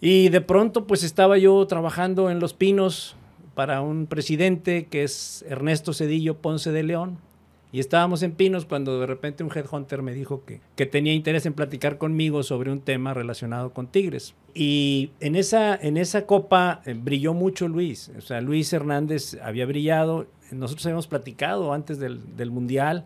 Y de pronto pues estaba yo trabajando en Los Pinos para un presidente que es Ernesto Cedillo Ponce de León. Y estábamos en Pinos cuando de repente un headhunter me dijo que, que tenía interés en platicar conmigo sobre un tema relacionado con Tigres. Y en esa, en esa copa eh, brilló mucho Luis. O sea, Luis Hernández había brillado. Nosotros habíamos platicado antes del, del Mundial,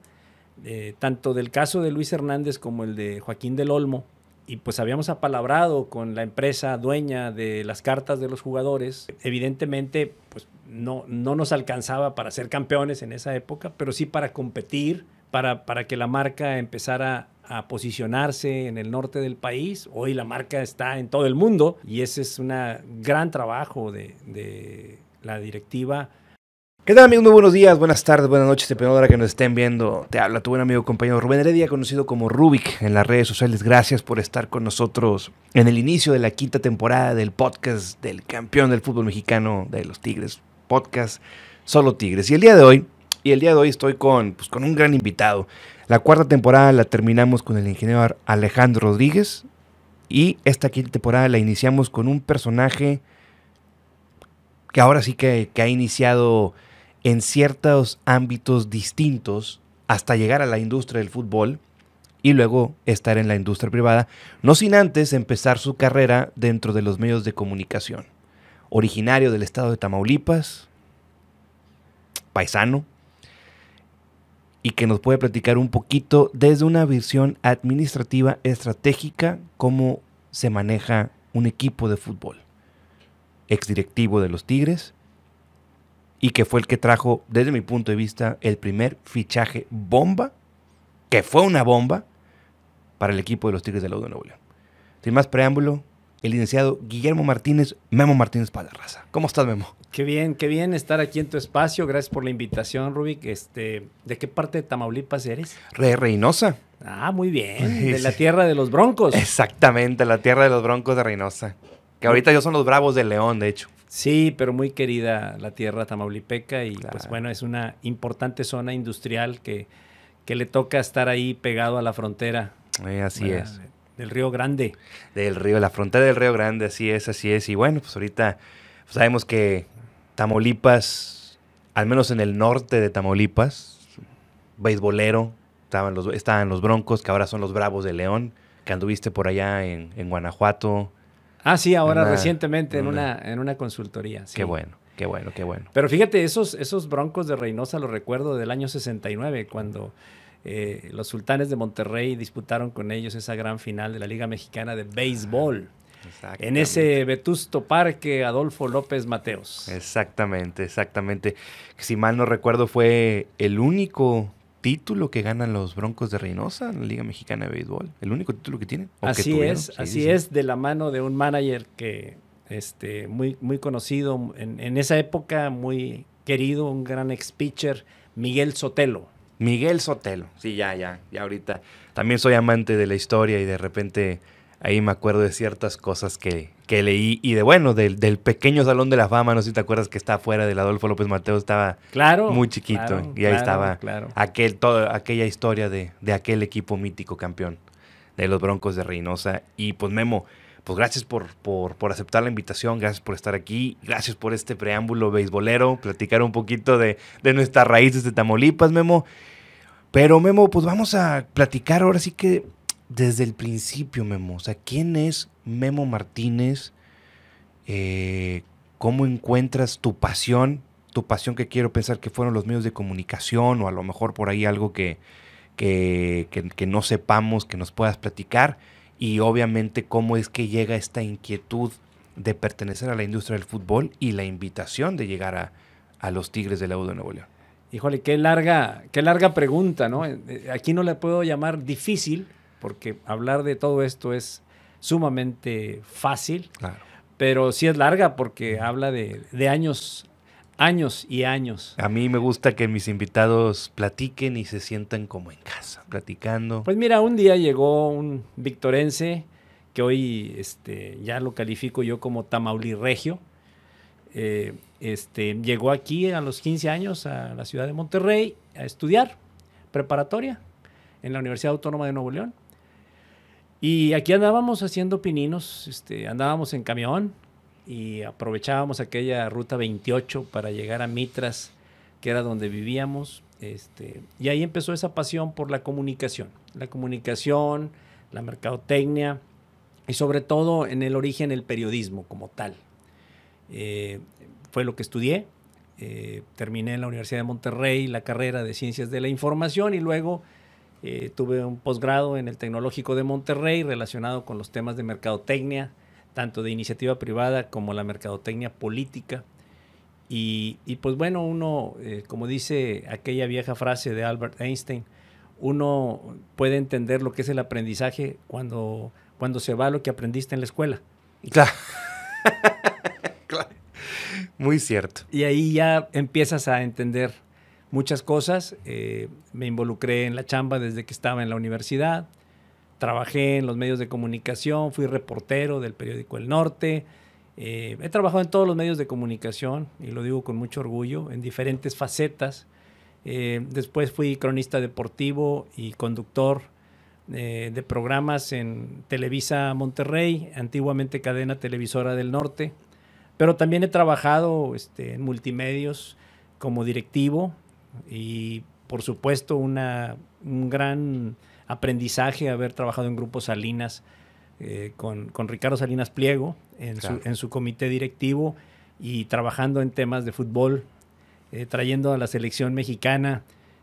eh, tanto del caso de Luis Hernández como el de Joaquín del Olmo y pues habíamos apalabrado con la empresa dueña de las cartas de los jugadores. Evidentemente, pues no, no nos alcanzaba para ser campeones en esa época, pero sí para competir, para, para que la marca empezara a posicionarse en el norte del país. Hoy la marca está en todo el mundo y ese es un gran trabajo de, de la directiva ¿Qué tal amigos? Muy buenos días, buenas tardes, buenas noches, dependiendo de hora que nos estén viendo. Te habla tu buen amigo compañero Rubén Heredia, conocido como Rubik en las redes sociales. Gracias por estar con nosotros en el inicio de la quinta temporada del podcast del campeón del fútbol mexicano de los Tigres. Podcast Solo Tigres. Y el día de hoy, y el día de hoy estoy con, pues, con un gran invitado. La cuarta temporada la terminamos con el ingeniero Alejandro Rodríguez. Y esta quinta temporada la iniciamos con un personaje que ahora sí que, que ha iniciado en ciertos ámbitos distintos hasta llegar a la industria del fútbol y luego estar en la industria privada, no sin antes empezar su carrera dentro de los medios de comunicación. Originario del estado de Tamaulipas, paisano, y que nos puede platicar un poquito desde una visión administrativa estratégica cómo se maneja un equipo de fútbol. Exdirectivo de los Tigres, y que fue el que trajo, desde mi punto de vista, el primer fichaje bomba, que fue una bomba, para el equipo de los Tigres de la U de Nuevo León. Sin más preámbulo, el licenciado Guillermo Martínez, Memo Martínez Palarraza. ¿Cómo estás, Memo? Qué bien, qué bien estar aquí en tu espacio. Gracias por la invitación, Rubik. Este, ¿De qué parte de Tamaulipas eres? Re Reynosa. Ah, muy bien. De la tierra de los Broncos. Exactamente, la tierra de los Broncos de Reynosa. Que ahorita ellos son los Bravos de León, de hecho. Sí, pero muy querida la tierra tamaulipeca y pues bueno, es una importante zona industrial que, que le toca estar ahí pegado a la frontera. Eh, así es. Del Río Grande. Del río, la frontera del Río Grande, así es, así es. Y bueno, pues ahorita pues sabemos que Tamaulipas, al menos en el norte de Tamaulipas, beisbolero, estaban los, estaban los Broncos, que ahora son los Bravos de León, que anduviste por allá en, en Guanajuato, Ah, sí, ahora recientemente en una, en una consultoría. Qué bueno, qué bueno, qué bueno. Pero fíjate, esos, esos broncos de Reynosa los recuerdo del año 69, cuando eh, los sultanes de Monterrey disputaron con ellos esa gran final de la Liga Mexicana de Béisbol. En ese vetusto parque Adolfo López Mateos. Exactamente, exactamente. Si mal no recuerdo, fue el único título que ganan los Broncos de Reynosa en la Liga Mexicana de Béisbol. El único título que tienen. Así es, así es, de la mano de un manager que este, muy, muy conocido en, en esa época, muy querido, un gran ex pitcher, Miguel Sotelo. Miguel Sotelo, sí, ya, ya, ya ahorita. También soy amante de la historia y de repente ahí me acuerdo de ciertas cosas que, que leí y de bueno, del, del, pequeño Salón de la Fama, no sé si te acuerdas que está afuera del Adolfo López Mateo, estaba claro, muy chiquito y ahí estaba aquel, todo, aquella historia de, de, aquel equipo mítico campeón de los Broncos de Reynosa. Y pues Memo, pues gracias por, por, por, aceptar la invitación, gracias por estar aquí, gracias por este preámbulo beisbolero, platicar un poquito de, de nuestras raíces de Tamaulipas, Memo. Pero Memo, pues vamos a platicar ahora sí que desde el principio, Memo. O sea, ¿quién es Memo Martínez? Eh, ¿Cómo encuentras tu pasión? Tu pasión que quiero pensar que fueron los medios de comunicación o a lo mejor por ahí algo que, que, que, no sepamos, que nos puedas platicar. Y obviamente cómo es que llega esta inquietud de pertenecer a la industria del fútbol y la invitación de llegar a, a los Tigres de la U de Nuevo León. Híjole, qué larga, qué larga pregunta, ¿no? Aquí no le puedo llamar difícil, porque hablar de todo esto es sumamente fácil, claro. pero sí es larga porque habla de, de, años, años y años. A mí me gusta que mis invitados platiquen y se sientan como en casa, platicando. Pues mira, un día llegó un victorense que hoy este, ya lo califico yo como Tamaulirregio. Eh, este, llegó aquí a los 15 años a la ciudad de Monterrey a estudiar preparatoria en la Universidad Autónoma de Nuevo León. Y aquí andábamos haciendo pininos, este, andábamos en camión y aprovechábamos aquella ruta 28 para llegar a Mitras, que era donde vivíamos. Este, y ahí empezó esa pasión por la comunicación, la comunicación, la mercadotecnia y sobre todo en el origen el periodismo como tal. Eh, fue lo que estudié, eh, terminé en la Universidad de Monterrey la carrera de Ciencias de la Información y luego eh, tuve un posgrado en el Tecnológico de Monterrey relacionado con los temas de mercadotecnia, tanto de iniciativa privada como la mercadotecnia política. Y, pues bueno, uno, eh, como dice aquella vieja frase de Albert Einstein, uno puede entender lo que es el aprendizaje cuando, cuando se va lo que aprendiste en la escuela. Claro. Muy cierto. Y ahí ya empiezas a entender muchas cosas. Eh, me involucré en la chamba desde que estaba en la universidad. Trabajé en los medios de comunicación, fui reportero del periódico El Norte. Eh, he trabajado en todos los medios de comunicación y lo digo con mucho orgullo, en diferentes facetas. Eh, después fui cronista deportivo y conductor de programas en Televisa Monterrey, antiguamente cadena televisora del norte. Pero también he trabajado este, en multimedios como directivo y por supuesto una, un gran aprendizaje haber trabajado en Grupo Salinas eh, con, con, Ricardo Salinas Pliego en, su, en, su, comité directivo y trabajando en temas de fútbol, eh, trayendo a la selección mexicana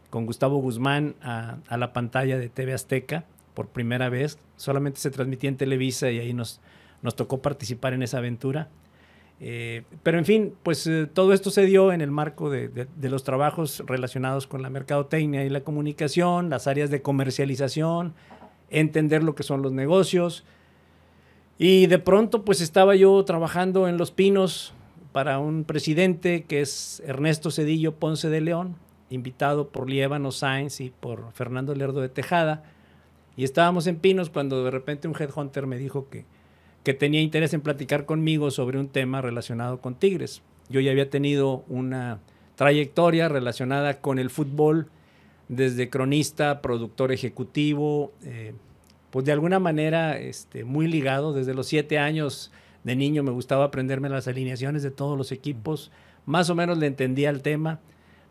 con Gustavo Guzmán a, a, la pantalla de TV Azteca por primera vez. Solamente se transmitía en Televisa y ahí nos, nos tocó participar en esa aventura. Eh, pero en fin, pues eh, todo esto se dio en el marco de, los trabajos relacionados con la mercadotecnia y la comunicación, las áreas de comercialización, entender lo que son los negocios. Y de pronto pues estaba yo trabajando en Los Pinos para un presidente que es Ernesto Cedillo Ponce de León, invitado por Lievano Sainz y por Fernando Lerdo de Tejada. Y estábamos en Pinos cuando de repente un headhunter me dijo que que tenía interés en platicar conmigo sobre un tema relacionado con Tigres. Yo ya había tenido una trayectoria relacionada con el fútbol desde cronista, productor ejecutivo, eh, pues de alguna manera este, muy ligado. Desde los siete años de niño me gustaba aprenderme las alineaciones de todos los equipos, más o menos le entendía el tema,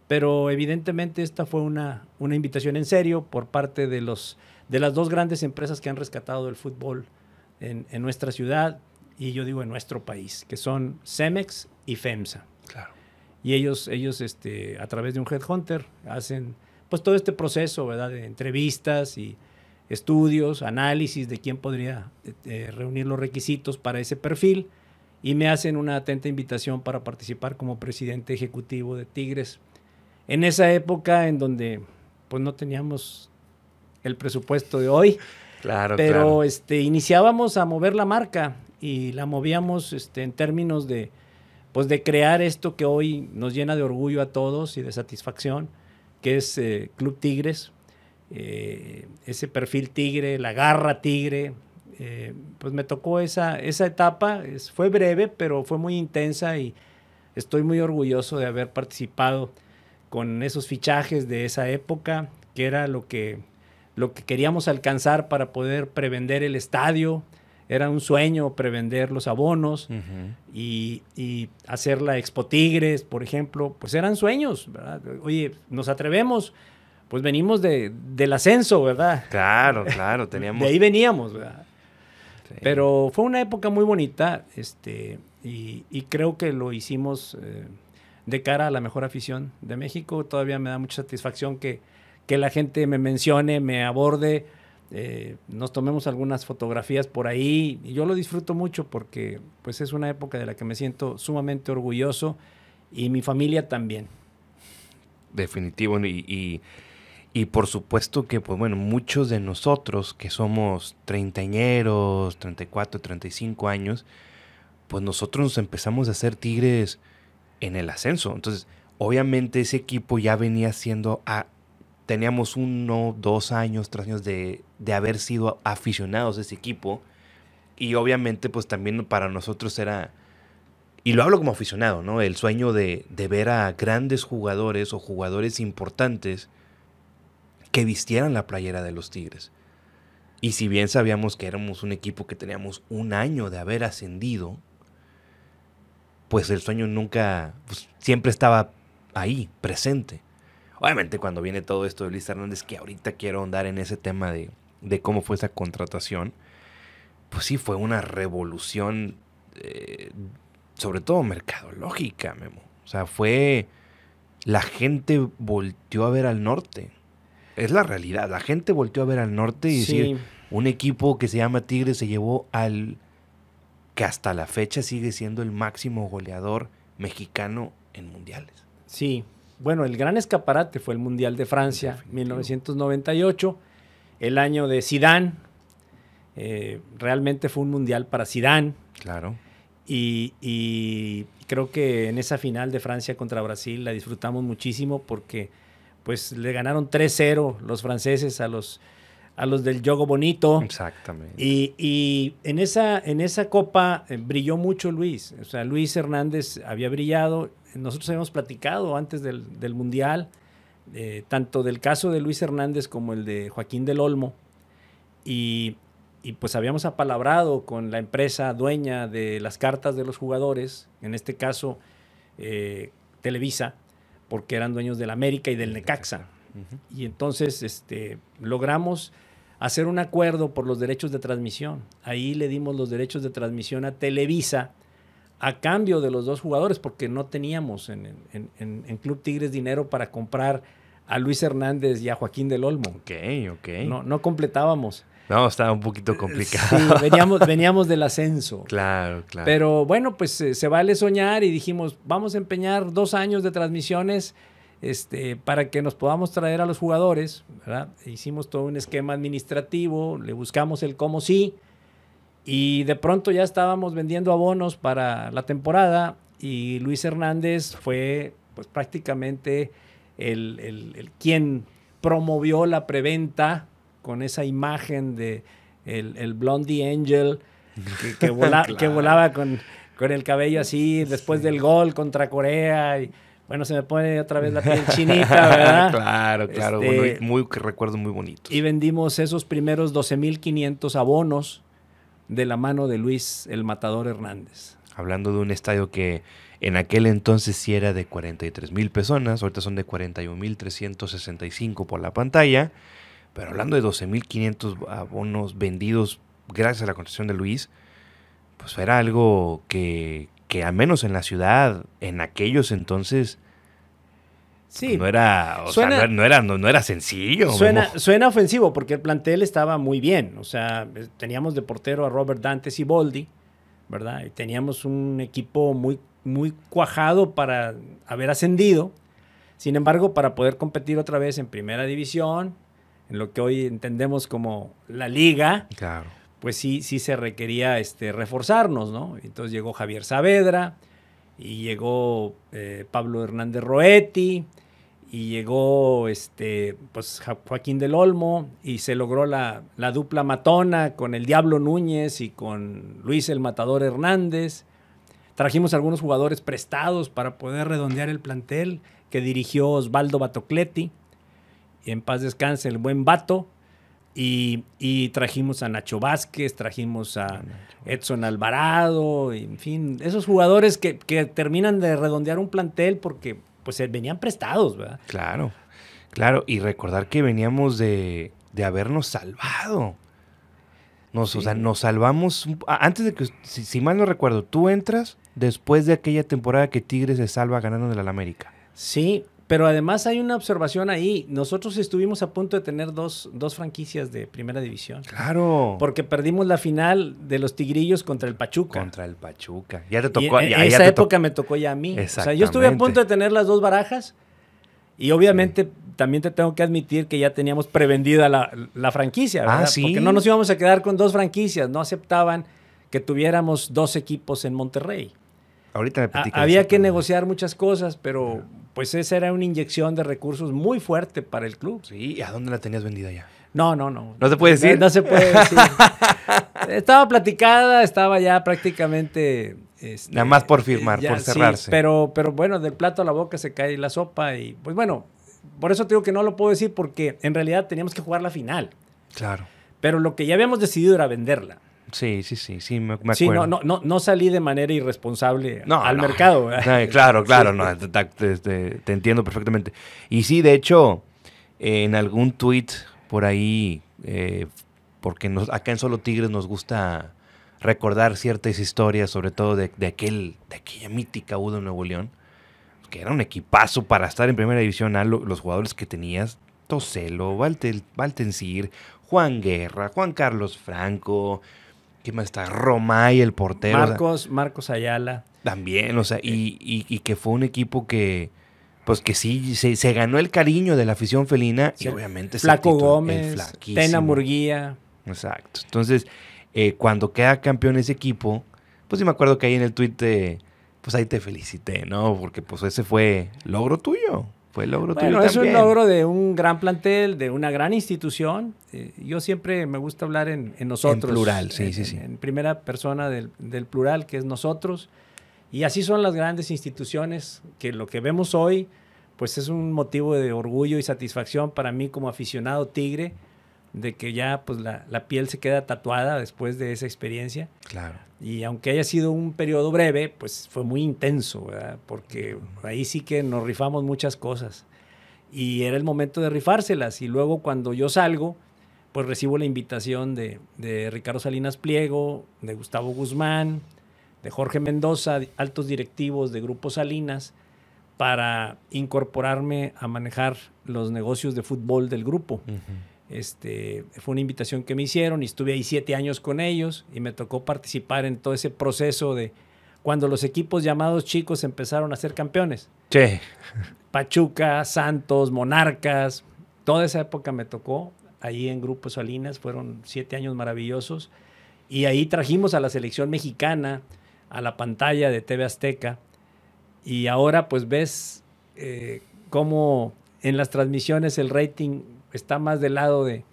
pero evidentemente esta fue una, una invitación en serio por parte de, los, de las dos grandes empresas que han rescatado el fútbol en, nuestra ciudad y yo digo en nuestro país, que son Cemex y FEMSA. Claro. Y ellos, ellos este, a través de un headhunter hacen pues todo este proceso, ¿verdad? De entrevistas y estudios, análisis de quién podría eh, eh, reunir los requisitos para ese perfil y me hacen una atenta invitación para participar como presidente ejecutivo de Tigres. En esa época en donde pues no teníamos el presupuesto de hoy, Claro, Pero este, iniciábamos a mover la marca y la movíamos este, en términos de, pues, de crear esto que hoy nos llena de orgullo a todos y de satisfacción, que es eh, Club Tigres. Eh, ese perfil tigre, la garra tigre, eh, pues me tocó esa, esa etapa, fue breve, pero fue muy intensa y estoy muy orgulloso de haber participado con esos fichajes de esa época, que era lo que lo que queríamos alcanzar para poder prevender el estadio. Era un sueño prevender los abonos y, hacer la Expo Tigres, por ejemplo. Pues eran sueños, ¿verdad? Oye, nos atrevemos. Pues venimos de, del ascenso, ¿verdad? Claro, claro, teníamos... De ahí veníamos, ¿verdad? Pero fue una época muy bonita este, y, creo que lo hicimos eh, de cara a la mejor afición de México. Todavía me da mucha satisfacción que, que la gente me mencione, me aborde, eh, nos tomemos algunas fotografías por ahí. Y yo lo disfruto mucho porque pues es una época de la que me siento sumamente orgulloso y mi familia también. Definitivo. Y, y, por supuesto que, pues bueno, muchos de nosotros que somos treintañeros, 34, 35 años, pues nosotros nos empezamos a hacer tigres en el ascenso. Entonces, obviamente ese equipo ya venía siendo a, teníamos uno, dos años, tres años de, haber sido aficionados a ese equipo. Y obviamente, pues también para nosotros era, y lo hablo como aficionado, ¿no? El sueño de, ver a grandes jugadores o jugadores importantes que vistieran la playera de los Tigres. Y si bien sabíamos que éramos un equipo que teníamos un año de haber ascendido, pues el sueño nunca, pues, siempre estaba ahí, presente. Obviamente cuando viene todo esto de Luis Hernández, que ahorita quiero andar en ese tema de, de cómo fue esa contratación, pues sí fue una revolución, eh, sobre todo mercadológica, Memo. O sea, fue, la gente volteó a ver al norte. Es la realidad, la gente volteó a ver al norte y decir, un equipo que se llama Tigre se llevó al que hasta la fecha sigue siendo el máximo goleador mexicano en mundiales. Sí, bueno, el gran escaparate fue el Mundial de Francia, 1998, el año de Sidán. Eh, realmente fue un mundial para Sidán. Claro. Y, creo que en esa final de Francia contra Brasil la disfrutamos muchísimo porque pues le ganaron 3-0 los franceses a los a los del Yogo Bonito. Exactamente. Y, en, esa, en esa copa eh, brilló mucho Luis. O sea, Luis Hernández había brillado. Nosotros habíamos platicado antes del, Mundial, eh, tanto del caso de Luis Hernández como el de Joaquín del Olmo. Y, pues habíamos apalabrado con la empresa dueña de las cartas de los jugadores, en este caso eh, Televisa, porque eran dueños del América y del Necaxa. Y entonces este, logramos hacer un acuerdo por los derechos de transmisión. Ahí le dimos los derechos de transmisión a Televisa a cambio de los dos jugadores, porque no teníamos en, Club Tigres dinero para comprar a Luis Hernández y a Joaquín del Olmo. Ok, ok. No, no completábamos. No, estaba un poquito complicado. Sí, veníamos, veníamos del ascenso. Claro, claro. Pero bueno, pues eh, se vale soñar y dijimos, vamos a empeñar dos años de transmisiones este, para que nos podamos traer a los jugadores, Hicimos todo un esquema administrativo, le buscamos el cómo sí, y de pronto ya estábamos vendiendo abonos para la temporada y Luis Hernández fue pues prácticamente el, quien promovió la preventa con esa imagen de el, Blondie Angel que, volaba con, con, el cabello así después del gol contra Corea. Y, bueno, se me pone otra vez la piel chinita, ¿verdad? claro, claro, este, muy, recuerdo muy bonito. Y vendimos esos primeros 12.500 abonos de la mano de Luis el Matador Hernández. Hablando de un estadio que en aquel entonces sí era de 43 mil personas, ahorita son de 41 mil 365 por la pantalla, pero hablando de 12.500 abonos vendidos gracias a la construcción de Luis, pues era algo que, que al menos en la ciudad, en aquellos entonces, sí, no era, no, era, no, era sencillo. Suena, suena, ofensivo porque el plantel estaba muy bien. O sea, teníamos de portero a Robert Dantes y Boldi, ¿verdad? Y teníamos un equipo muy, muy cuajado para haber ascendido. Sin embargo, para poder competir otra vez en primera división, en lo que hoy entendemos como la liga, claro pues sí, sí se requería este, reforzarnos, ¿no? Entonces llegó Javier Saavedra y llegó eh, Pablo Hernández Roetti y llegó este, pues, Joaquín del Olmo y se logró la, la, dupla matona con el Diablo Núñez y con Luis el Matador Hernández. Trajimos algunos jugadores prestados para poder redondear el plantel que dirigió Osvaldo Batocletti. En paz descanse el buen Bato y, trajimos a Nacho Vázquez, trajimos a Edson Alvarado, en fin, esos jugadores que, terminan de redondear un plantel porque pues venían prestados, ¿verdad? Claro, claro, y recordar que veníamos de, habernos salvado. Nos, O sea, nos salvamos, antes de que, si, si, mal no recuerdo, tú entras después de aquella temporada que Tigres se salva ganando de la América. Sí, pero además hay una observación ahí. Nosotros estuvimos a punto de tener dos, franquicias de primera división. Claro. Porque perdimos la final de los Tigrillos contra el Pachuca. Contra el Pachuca. Ya te tocó. en, esa época me tocó ya a mí. O sea, yo estuve a punto de tener las dos barajas. Y obviamente también te tengo que admitir que ya teníamos prevendida la, franquicia, ¿verdad? Ah, ¿sí? Porque no nos íbamos a quedar con dos franquicias. No aceptaban que tuviéramos dos equipos en Monterrey. Ahorita me Había que negociar muchas cosas, pero pues esa era una inyección de recursos muy fuerte para el club. Sí, ¿y a dónde la tenías vendida ya? No, no, no. ¿No se puede decir? No, se puede decir. estaba platicada, estaba ya prácticamente... Este, Nada más por firmar, por cerrarse. pero, pero bueno, del plato a la boca se cae la sopa y pues bueno, por eso te digo que no lo puedo decir porque en realidad teníamos que jugar la final. Claro. Pero lo que ya habíamos decidido era venderla. Sí, sí, sí, sí, me, acuerdo. Sí, no, no, no, no salí de manera irresponsable al mercado. claro, claro, no, te, entiendo perfectamente. Y sí, de hecho, en algún tweet por ahí, eh, porque nos, acá en Solo Tigres nos gusta recordar ciertas historias, sobre todo de, aquel, de aquella mítica U de Nuevo León, que era un equipazo para estar en primera división A, los jugadores que tenías, Toselo, Valtencir, Juan Guerra, Juan Carlos Franco, ¿Quién más está? Romay, el portero. Marcos, Marcos Ayala. También, o sea, y, que fue un equipo que, pues que sí, se, ganó el cariño de la afición felina y obviamente... Flaco Gómez, Tena Murguía. Exacto. Entonces, eh, cuando queda campeón ese equipo, pues sí me acuerdo que ahí en el tweet, pues ahí te felicité, ¿no? Porque pues ese fue logro tuyo. Fue logro bueno, es un logro de un gran plantel, de una gran institución. Eh, yo siempre me gusta hablar en, nosotros. En plural, sí, sí, sí. En, primera persona del, plural, que es nosotros. Y así son las grandes instituciones, que lo que vemos hoy, pues es un motivo de orgullo y satisfacción para mí como aficionado tigre, de que ya pues la, la piel se queda tatuada después de esa experiencia. Claro. Y aunque haya sido un periodo breve, pues fue muy intenso, ¿verdad? porque ahí sí que nos rifamos muchas cosas. Y era el momento de rifárselas. Y luego cuando yo salgo, pues recibo la invitación de, de Ricardo Salinas Pliego, de Gustavo Guzmán, de Jorge Mendoza, altos directivos de Grupo Salinas, para incorporarme a manejar los negocios de fútbol del grupo. Este, fue una invitación que me hicieron y estuve ahí siete años con ellos y me tocó participar en todo ese proceso de cuando los equipos llamados chicos empezaron a ser campeones. Sí. Pachuca, Santos, Monarcas, toda esa época me tocó ahí en Grupo Salinas, fueron siete años maravillosos y ahí trajimos a la selección mexicana a la pantalla de TV Azteca y ahora pues ves eh, cómo en las transmisiones el rating está más del lado de,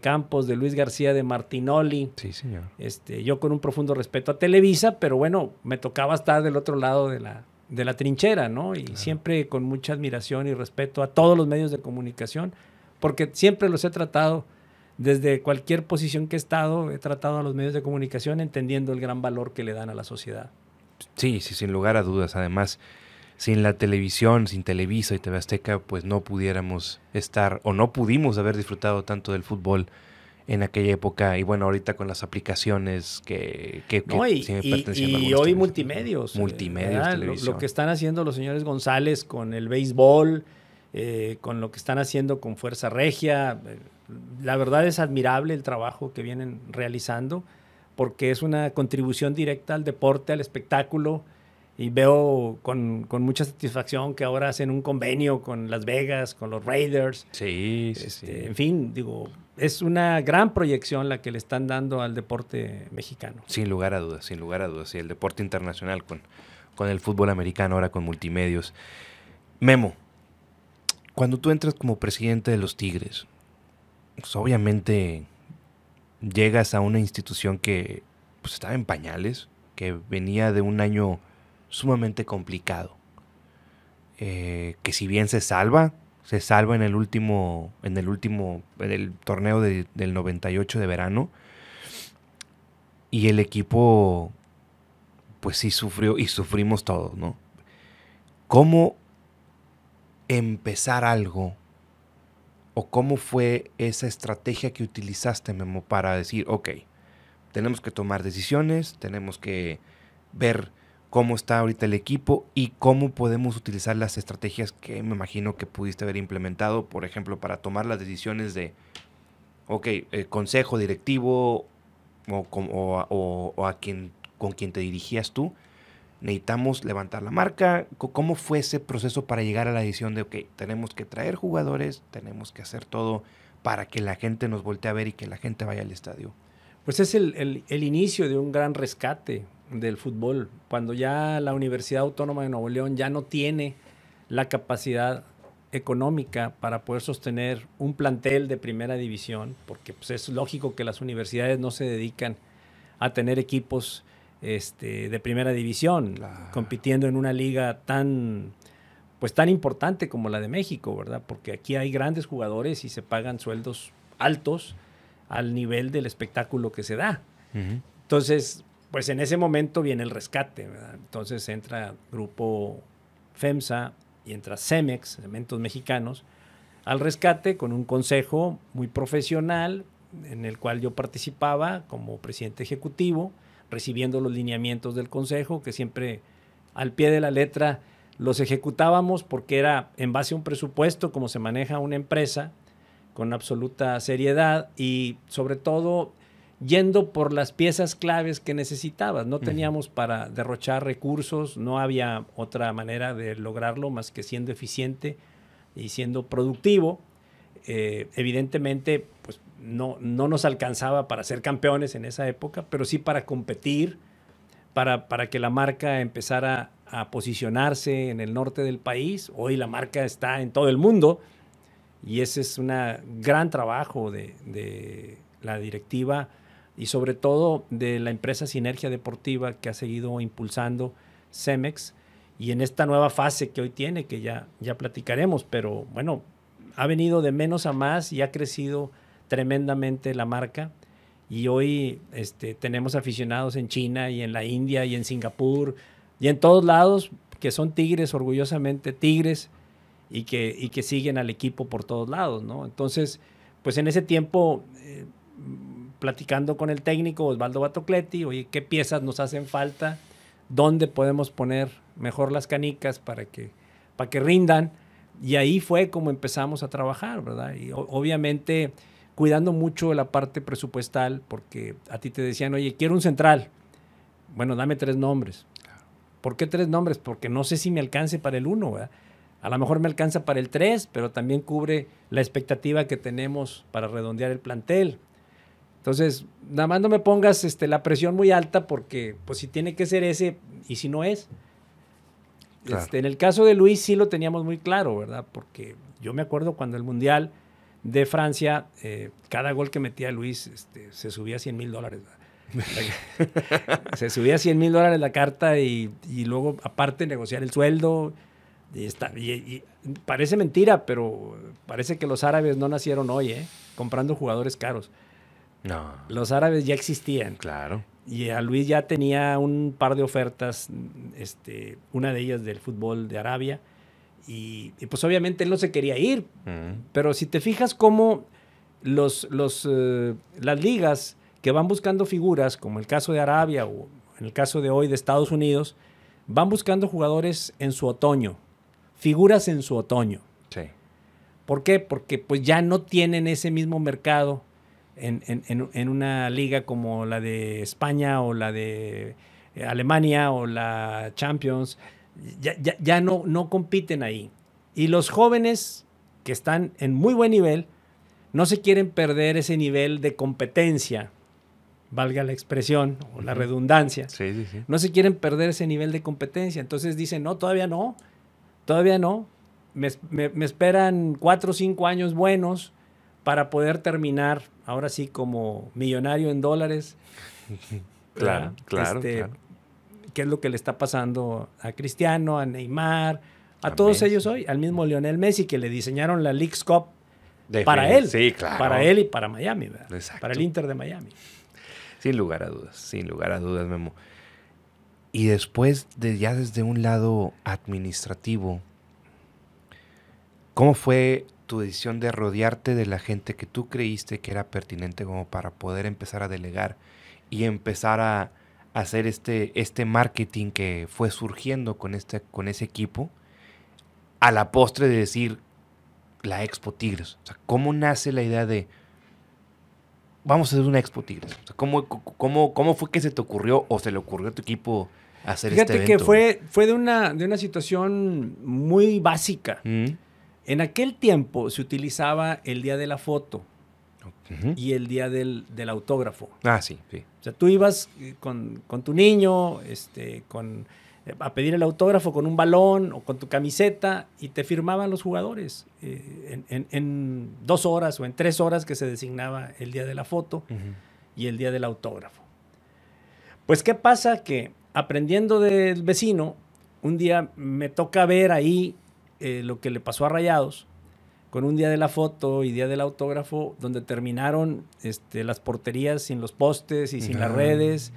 Campos, de Luis García, de Martinoli. Sí, señor. Este, yo con un profundo respeto a Televisa, pero bueno, me tocaba estar del otro lado de la, de la trinchera, ¿no? Y siempre con mucha admiración y respeto a todos los medios de comunicación, porque siempre los he tratado, desde cualquier posición que he estado, he tratado a los medios de comunicación entendiendo el gran valor que le dan a la sociedad. Sí, sí, sin lugar a dudas. Además, sin la televisión, sin Televisa y TV Azteca, pues no pudiéramos estar o no pudimos haber disfrutado tanto del fútbol en aquella época. Y bueno, ahorita con las aplicaciones que, que, y, hoy multimedios. Eh, multimedios, lo, lo, que están haciendo los señores González con el béisbol, eh, con lo que están haciendo con Fuerza Regia, eh, la verdad es admirable el trabajo que vienen realizando porque es una contribución directa al deporte, al espectáculo, y veo con, mucha satisfacción que ahora hacen un convenio con Las Vegas, con los Raiders. Sí, sí, sí. En fin, digo, es una gran proyección la que le están dando al deporte mexicano. Sin lugar a dudas, sin lugar a dudas. Y el deporte internacional con, con el fútbol americano, ahora con multimedios. Memo, cuando tú entras como presidente de los Tigres, pues obviamente llegas a una institución que pues, estaba en pañales, que venía de un año sumamente complicado. Eh, que si bien se salva, se salva en el último, en el último, en el torneo del 98 de verano. Y el equipo, pues sí sufrió y sufrimos todos, ¿no? ¿Cómo empezar algo? ¿O cómo fue esa estrategia que utilizaste, Memo, para decir, ok, tenemos que tomar decisiones, tenemos que ver cómo está ahorita el equipo y cómo podemos utilizar las estrategias que me imagino que pudiste haber implementado, por ejemplo, para tomar las decisiones de, ok, el consejo directivo o, o, a quien, con quien te dirigías tú, necesitamos levantar la marca. ¿Cómo fue ese proceso para llegar a la decisión de, ok, tenemos que traer jugadores, tenemos que hacer todo para que la gente nos voltee a ver y que la gente vaya al estadio? Pues es el inicio de un gran rescate del fútbol, cuando ya la Universidad Autónoma de Nuevo León ya no tiene la capacidad económica para poder sostener un plantel de primera división, porque pues, es lógico que las universidades no se dedican a tener equipos este, de primera división, compitiendo en una liga tan, pues, tan importante como la de México, ¿verdad? Porque aquí hay grandes jugadores y se pagan sueldos altos al nivel del espectáculo que se da. Entonces, pues en ese momento viene el rescate. Entonces entra Grupo FEMSA y entra CEMEX, Cementos Mexicanos, al rescate con un consejo muy profesional en el cual yo participaba como presidente ejecutivo, recibiendo los lineamientos del consejo, que siempre al pie de la letra los ejecutábamos porque era en base a un presupuesto, como se maneja una empresa, con absoluta seriedad y sobre todo yendo por las piezas claves que necesitabas. No teníamos para derrochar recursos, no había otra manera de lograrlo más que siendo eficiente y siendo productivo. Eh, evidentemente, pues no, no nos alcanzaba para ser campeones en esa época, pero sí para competir, para, para que la marca empezara a posicionarse en el norte del país. Hoy la marca está en todo el mundo y ese es un gran trabajo de, de, la directiva y sobre todo de la empresa Sinergia Deportiva que ha seguido impulsando Cemex y en esta nueva fase que hoy tiene, que ya, ya platicaremos, pero bueno, ha venido de menos a más y ha crecido tremendamente la marca. Y hoy este, tenemos aficionados en China y en la India y en Singapur y en todos lados que son tigres, orgullosamente tigres, y que, y que siguen al equipo por todos lados, ¿no? Entonces, pues en ese tiempo, eh, platicando con el técnico Osvaldo Batocletti, oye, ¿qué piezas nos hacen falta? ¿Dónde podemos poner mejor las canicas para que, para que rindan? Y ahí fue como empezamos a trabajar, ¿verdad? Y obviamente cuidando mucho la parte presupuestal, porque a ti te decían, oye, quiero un central. Bueno, dame tres nombres. ¿Por qué tres nombres? Porque no sé si me alcance para el uno, ¿verdad? A lo mejor me alcanza para el 3, pero también cubre la expectativa que tenemos para redondear el plantel. Entonces, nada más no me pongas este, la presión muy alta porque, pues, si tiene que ser ese y si no es. Este, en el caso de Luis sí lo teníamos muy claro, ¿verdad? Porque yo me acuerdo cuando el Mundial de Francia, eh, cada gol que metía Luis este, se subía a 100 mil dólares. se subía a 100 mil dólares la carta y, y luego, aparte, negociar el sueldo y, está, y, parece mentira, pero parece que los árabes no nacieron hoy, ¿eh? Comprando jugadores caros. No. Los árabes ya existían. Claro. Y a Luis ya tenía un par de ofertas, este, una de ellas del fútbol de Arabia. Y, pues obviamente él no se quería ir. Pero si te fijas cómo los, los, eh, las ligas que van buscando figuras, como el caso de Arabia o en el caso de hoy de Estados Unidos, van buscando jugadores en su otoño figuras en su otoño. Sí. ¿Por qué? Porque pues ya no tienen ese mismo mercado en, una liga como la de España o la de eh, Alemania o la Champions. Ya, ya, no, no compiten ahí. Y los jóvenes que están en muy buen nivel no se quieren perder ese nivel de competencia, valga la expresión o la redundancia. Sí, sí, sí. No se quieren perder ese nivel de competencia. Entonces dicen, no, todavía no. Todavía no. Me, esperan cuatro o cinco años buenos para poder terminar, ahora sí, como millonario en dólares. claro, claro, este, ¿Qué es lo que le está pasando a Cristiano, a Neymar, a, todos ellos hoy? Al mismo Lionel Messi que le diseñaron la League's Cup para él. Sí, claro. Para él y para Miami, ¿verdad? Para el Inter de Miami. Sin lugar a dudas, sin lugar a dudas, Memo. Y después, de, ya desde un lado administrativo, ¿cómo fue tu decisión de rodearte de la gente que tú creíste que era pertinente como para poder empezar a delegar y empezar a hacer este, este marketing que fue surgiendo con, este, con ese equipo a la postre de decir la Expo Tigres? O sea, ¿cómo nace la idea de vamos a hacer una Expo Tigres? ¿cómo, cómo, fue que se te ocurrió o se le ocurrió a tu equipo hacer Fíjate este evento? que fue, fue de, una, de una situación muy básica. Mm. En aquel tiempo se utilizaba el día de la foto y el día del, autógrafo. Ah, sí, sí. O sea, tú ibas eh, con, tu niño este, con, eh, a pedir el autógrafo con un balón o con tu camiseta y te firmaban los jugadores eh, en, dos horas o en tres horas que se designaba el día de la foto y el día del autógrafo. Pues, ¿qué pasa? Que aprendiendo del vecino, un día me toca ver ahí eh, lo que le pasó a Rayados, con un día de la foto y día del autógrafo, donde terminaron este, las porterías sin los postes y sin las redes,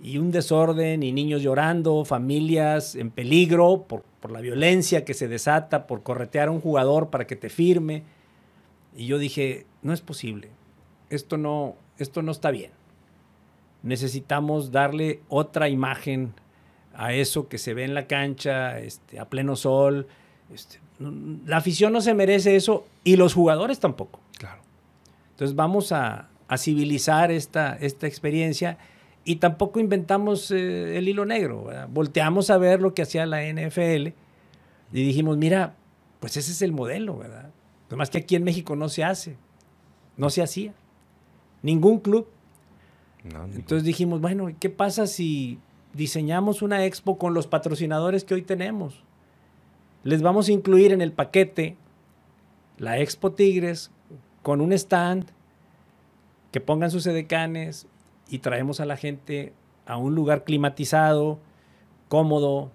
y un desorden, y niños llorando, familias en peligro por, por, la violencia que se desata, por corretear a un jugador para que te firme. Y yo dije, no es posible, esto no, esto no está bien. Necesitamos darle otra imagen a eso que se ve en la cancha, este, a pleno sol. Este, la afición no se merece eso y los jugadores tampoco. Claro. Entonces vamos a, civilizar esta, esta experiencia y tampoco inventamos eh, el hilo negro. Volteamos a ver lo que hacía la NFL y dijimos, mira, pues ese es el modelo, ¿verdad? Además que aquí en México no se hace, no se hacía. Ningún club. Entonces dijimos, bueno, ¿qué pasa si diseñamos una expo con los patrocinadores que hoy tenemos? Les vamos a incluir en el paquete la Expo Tigres con un stand que pongan sus edecanes y traemos a la gente a un lugar climatizado, cómodo,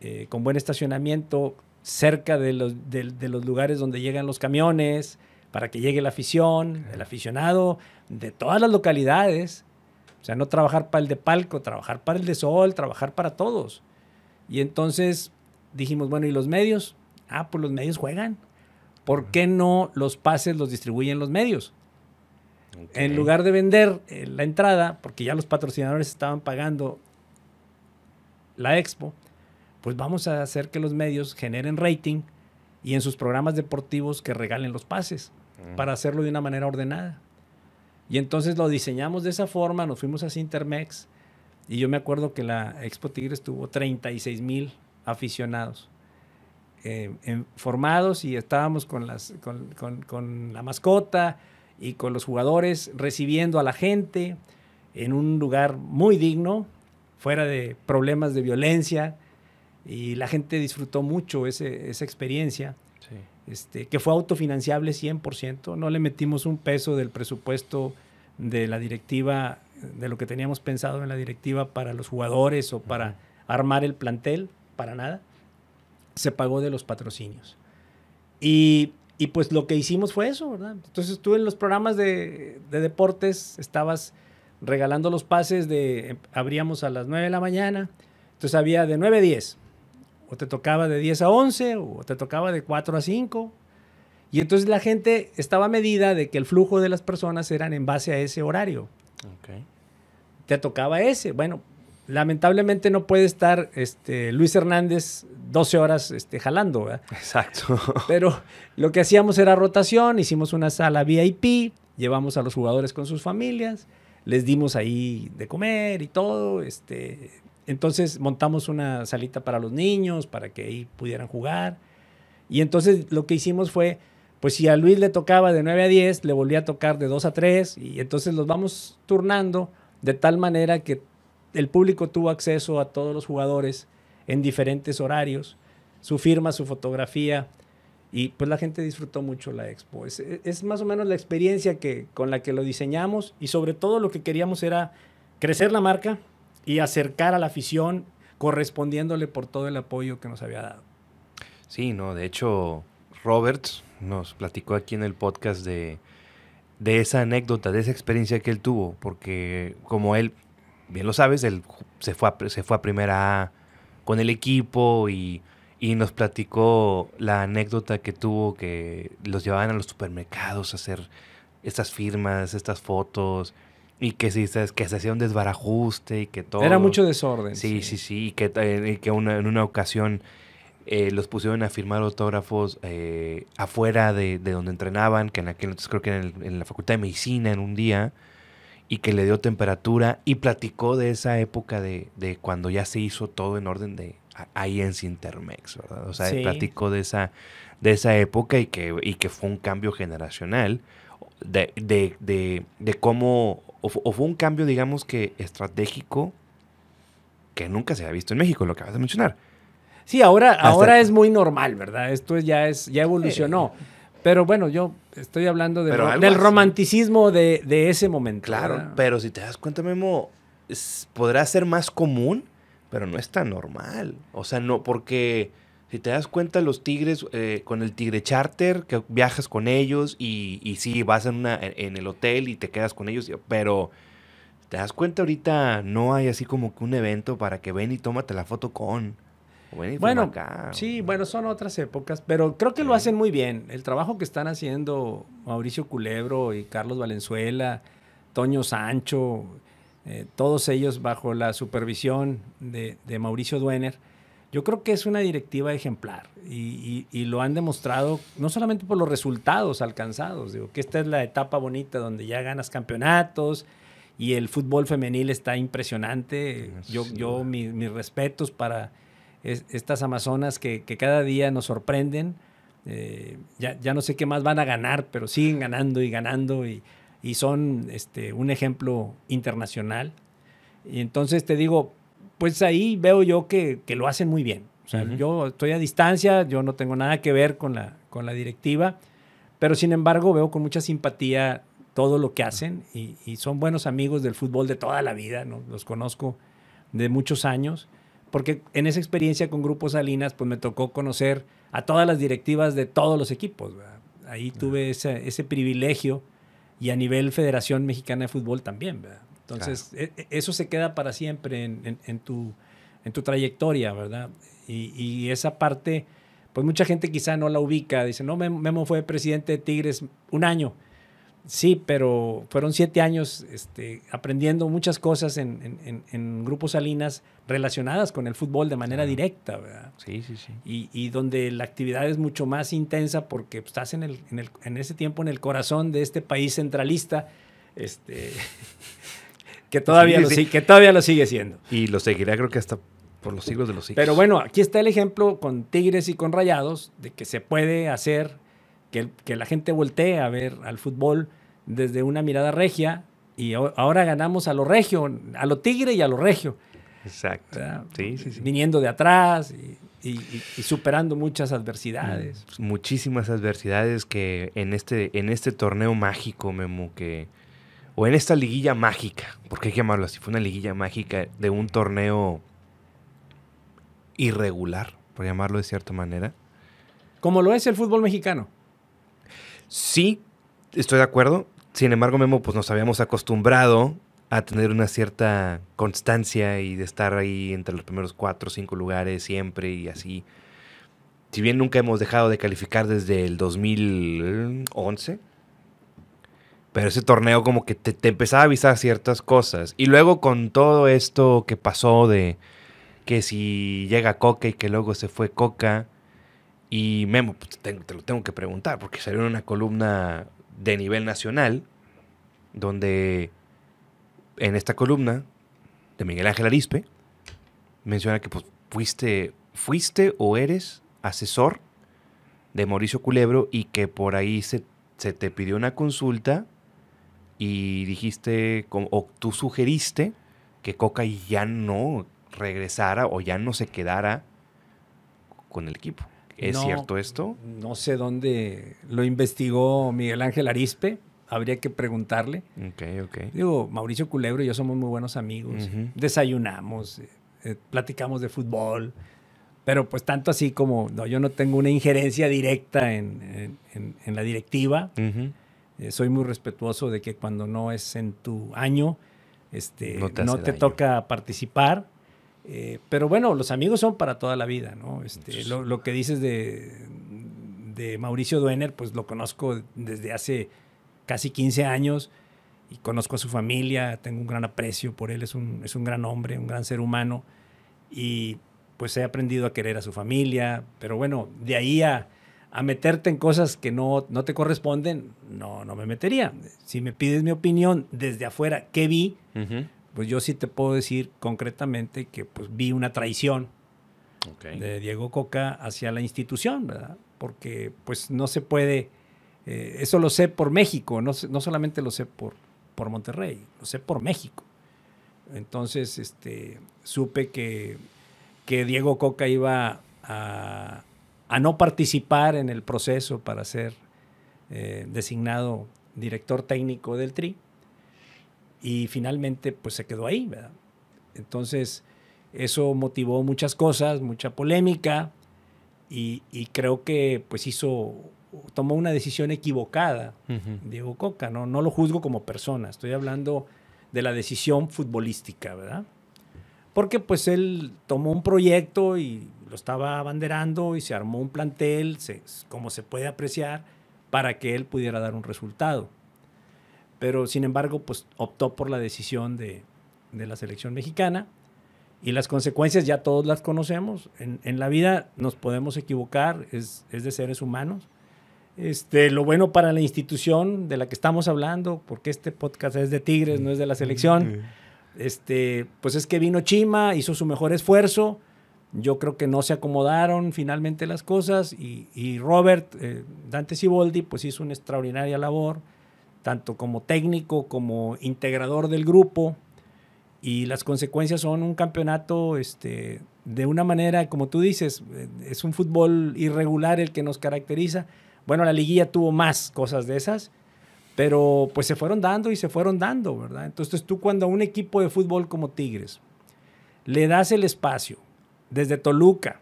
eh, con buen estacionamiento, cerca de los, de los lugares donde llegan los camiones, para que llegue la afición, el aficionado de todas las localidades. O sea, no trabajar para el de palco, trabajar para el de sol, trabajar para todos. Y entonces dijimos, bueno, ¿y los medios? Ah, pues los medios juegan. ¿Por qué no los pases los distribuyen los medios? En lugar de vender eh, la entrada, porque ya los patrocinadores estaban pagando la expo, pues vamos a hacer que los medios generen rating y en sus programas deportivos que regalen los pases mm. para hacerlo de una manera ordenada. Y entonces lo diseñamos de esa forma, nos fuimos a Cintermex y yo me acuerdo que la Expo Tigres tuvo 36 mil aficionados. Eh, formados y estábamos con, las, con, la mascota y con los jugadores recibiendo a la gente en un lugar muy digno, fuera de problemas de violencia, y la gente disfrutó mucho ese, esa experiencia, este, que fue autofinanciable 100%, no le metimos un peso del presupuesto de la directiva, de lo que teníamos pensado en la directiva para los jugadores o para armar el plantel, para nada, se pagó de los patrocinios. Y, y, pues lo que hicimos fue eso, ¿verdad? Entonces tú en los programas de, de deportes estabas regalando los pases de, abríamos a las 9 de la mañana, entonces había de 9 a 10, o te tocaba de 10 a 11, o te tocaba de 4 a 5, y entonces la gente estaba medida de que el flujo de las personas eran en base a ese horario. Okay. Te tocaba ese. Bueno, lamentablemente no puede estar este, Luis Hernández 12 horas este, jalando. Exacto. Pero lo que hacíamos era rotación, hicimos una sala VIP, llevamos a los jugadores con sus familias, les dimos ahí de comer y todo. Este, entonces montamos una salita para los niños, para que ahí pudieran jugar. Y entonces lo que hicimos fue, pues si a Luis le tocaba de 9 a 10, le volvía a tocar de 2 a 3 y entonces los vamos turnando de tal manera que el público tuvo acceso a todos los jugadores en diferentes horarios, su firma, su fotografía, y pues la gente disfrutó mucho la expo. Es, más o menos la experiencia que, con la que lo diseñamos y sobre todo lo que queríamos era crecer la marca y acercar a la afición correspondiéndole por todo el apoyo que nos había dado. Sí, no, de hecho, Roberts nos platicó aquí en el podcast de, de esa anécdota, de esa experiencia que él tuvo, porque como él bien lo sabes, él se fue a, se fue a primera A con el equipo y, nos platicó la anécdota que tuvo que los llevaban a los supermercados a hacer estas firmas, estas fotos y que, sí, que se hacía un desbarajuste y que todo... Era mucho desorden. Sí, sí, sí, y que, eh, que en una ocasión eh, los pusieron a firmar autógrafos eh, afuera de, donde entrenaban, que en aquel entonces creo que en, en la Facultad de Medicina en un día y que le dio temperatura y platicó de esa época de, de cuando ya se hizo todo en orden de ahí en Sintermex, ¿verdad? O sea, platicó de esa, de esa época y que, y que fue un cambio generacional de, de, de, de cómo, o, fue un cambio, digamos que estratégico que nunca se había visto en México, lo que acabas de mencionar. Sí, ahora, ahora es muy normal, ¿verdad? Esto ya es, ya evolucionó. Pero bueno, yo estoy hablando del romanticismo de, ese momento. Claro, pero si te das cuenta, Memo, podrá ser más común, pero no es tan normal. O sea, no, porque Si te das cuenta, los Tigres, eh, con el Tigre Charter, que viajas con ellos y, y sí, vas en, una, en el hotel y te quedas con ellos, pero te das cuenta ahorita no hay así como que un evento para que ven y tómate la foto con. Bueno, sí, bueno, son otras épocas, pero creo que lo hacen muy bien. El trabajo que están haciendo Mauricio Culebro y Carlos Valenzuela, Toño Sancho, eh, todos ellos bajo la supervisión de, Mauricio Duener, yo creo que es una directiva ejemplar y, lo han demostrado no solamente por los resultados alcanzados, digo que esta es la etapa bonita donde ya ganas campeonatos y el fútbol femenil está impresionante. Yo, yo mis respetos para estas Amazonas que, cada día nos sorprenden. Eh, ya, ya, no sé qué más van a ganar, pero siguen ganando y ganando y, y son este, un ejemplo internacional. Y entonces te digo, pues ahí veo yo que, que lo hacen muy bien. O sea, yo estoy a distancia, yo no tengo nada que ver con la, con la directiva, pero sin embargo veo con mucha simpatía todo lo que hacen y, y son buenos amigos del fútbol de toda la vida, ¿no? los conozco de muchos años porque en esa experiencia con Grupo Salinas, pues me tocó conocer a todas las directivas de todos los equipos. Ahí tuve ese, ese, privilegio y a nivel Federación Mexicana de Fútbol también. Entonces, e, e, eso se queda para siempre en, en, tu, en tu trayectoria, ¿verdad? Y, y, esa parte, pues mucha gente quizá no la ubica. Dice, no, Memo fue presidente de Tigres un año. Sí, pero fueron siete años este, aprendiendo muchas cosas en, en, en, Grupos Salinas relacionadas con el fútbol de manera directa, ¿verdad? Sí, sí, sí. Y, y, donde la actividad es mucho más intensa porque estás en, el, en, el, en ese tiempo en el corazón de este país centralista, este, que, todavía lo, que todavía lo sigue siendo. Y lo seguirá creo que hasta por los siglos de los siglos. Pero bueno, aquí está el ejemplo con Tigres y con Rayados de que se puede hacer que, la gente voltee a ver al fútbol desde una mirada regia y ahora ganamos a lo regio, a lo tigre y a lo regio. Exacto. Sí, sí, sí. Viniendo de atrás y, superando muchas adversidades. Mm, muchísimas adversidades que en este, en este torneo mágico, Memo, que, o en esta liguilla mágica, porque hay que llamarlo así, fue una liguilla mágica de un torneo irregular, por llamarlo de cierta manera. Como lo es el fútbol mexicano. Sí, estoy de acuerdo. Sin embargo, Memo, pues nos habíamos acostumbrado a tener una cierta constancia y de estar ahí entre los primeros cuatro o cinco lugares siempre y así. Si bien nunca hemos dejado de calificar desde el 2011, pero ese torneo como que te, te, empezaba a avisar ciertas cosas. Y luego con todo esto que pasó de que si llega Coca y que luego se fue Coca, y Memo, pues, te, lo tengo que preguntar, porque salió en una columna de nivel nacional, donde en esta columna de Miguel Ángel Arispe, menciona que pues, fuiste, fuiste o eres asesor de Mauricio Culebro y que por ahí se, se te pidió una consulta y dijiste, o tú sugeriste que Coca ya no regresara o ya no se quedara con el equipo. ¿Es cierto esto? No sé dónde lo investigó Miguel Ángel Arispe. Habría que preguntarle. Ok, ok. Digo, Mauricio Culebro y yo somos muy buenos amigos. Desayunamos, eh, eh, platicamos de fútbol. Pero pues tanto así como no, yo no tengo una injerencia directa en, la directiva. Eh, soy muy respetuoso de que cuando no es en tu año, este, no te toca participar. Eh, pero bueno, los amigos son para toda la vida, ¿no? Este, lo, que dices de, de, Mauricio Duener, pues lo conozco desde hace casi 15 años y conozco a su familia, tengo un gran aprecio por él, es un, es un gran hombre, un gran ser humano y pues he aprendido a querer a su familia, pero bueno, de ahí a, a meterte en cosas que no, no te corresponden, no, no me metería. Si me pides mi opinión desde afuera, ¿qué vi? Pues yo sí te puedo decir concretamente que pues vi una traición de Diego Coca hacia la institución, ¿verdad? Porque pues no se puede, eh, eso lo sé por México, no, no solamente lo sé por, por Monterrey, lo sé por México. Entonces, este, supe que, que Diego Coca iba a, a, no participar en el proceso para ser eh, designado director técnico del TRI y finalmente pues se quedó ahí, ¿verdad? Entonces eso motivó muchas cosas, mucha polémica y, creo que pues hizo, tomó una decisión equivocada, Diego Coca, ¿no? no lo juzgo como persona, estoy hablando de la decisión futbolística, ¿verdad? Porque pues él tomó un proyecto y lo estaba abanderando y se armó un plantel, como se puede apreciar, para que él pudiera dar un resultado. Pero sin embargo, pues optó por la decisión de, de la selección mexicana y las consecuencias ya todos las conocemos. En, en la vida nos podemos equivocar, es, es, de seres humanos. Este, lo bueno para la institución de la que estamos hablando, porque este podcast es de Tigres, no es de la selección, este, pues es que vino Chima, hizo su mejor esfuerzo. Yo creo que no se acomodaron finalmente las cosas y, y Robert, eh, Dante Siboldi, pues hizo una extraordinaria labor, tanto como técnico como integrador del grupo y las consecuencias son un campeonato este, de una manera, como tú dices, es un fútbol irregular el que nos caracteriza. Bueno, la liguilla tuvo más cosas de esas, pero pues se fueron dando y se fueron dando, ¿verdad? Entonces tú cuando a un equipo de fútbol como Tigres le das el espacio desde Toluca,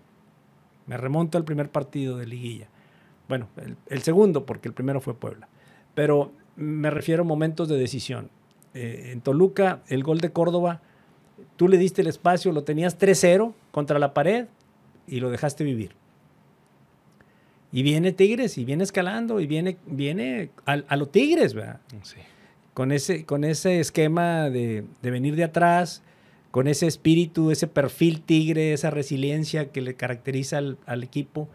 me remonto al primer partido de liguilla, bueno, el, el segundo porque el primero fue Puebla, pero me refiero a momentos de decisión eh, en Toluca, el gol de Córdoba, tú le diste el espacio, lo tenías 3-0 contra la pared y lo dejaste vivir. Y viene Tigres y viene escalando y viene, viene a, los Tigres, ¿verdad? Con, ese, con ese esquema de, venir de atrás, con ese espíritu, ese perfil tigre, esa resiliencia que le caracteriza al, equipo.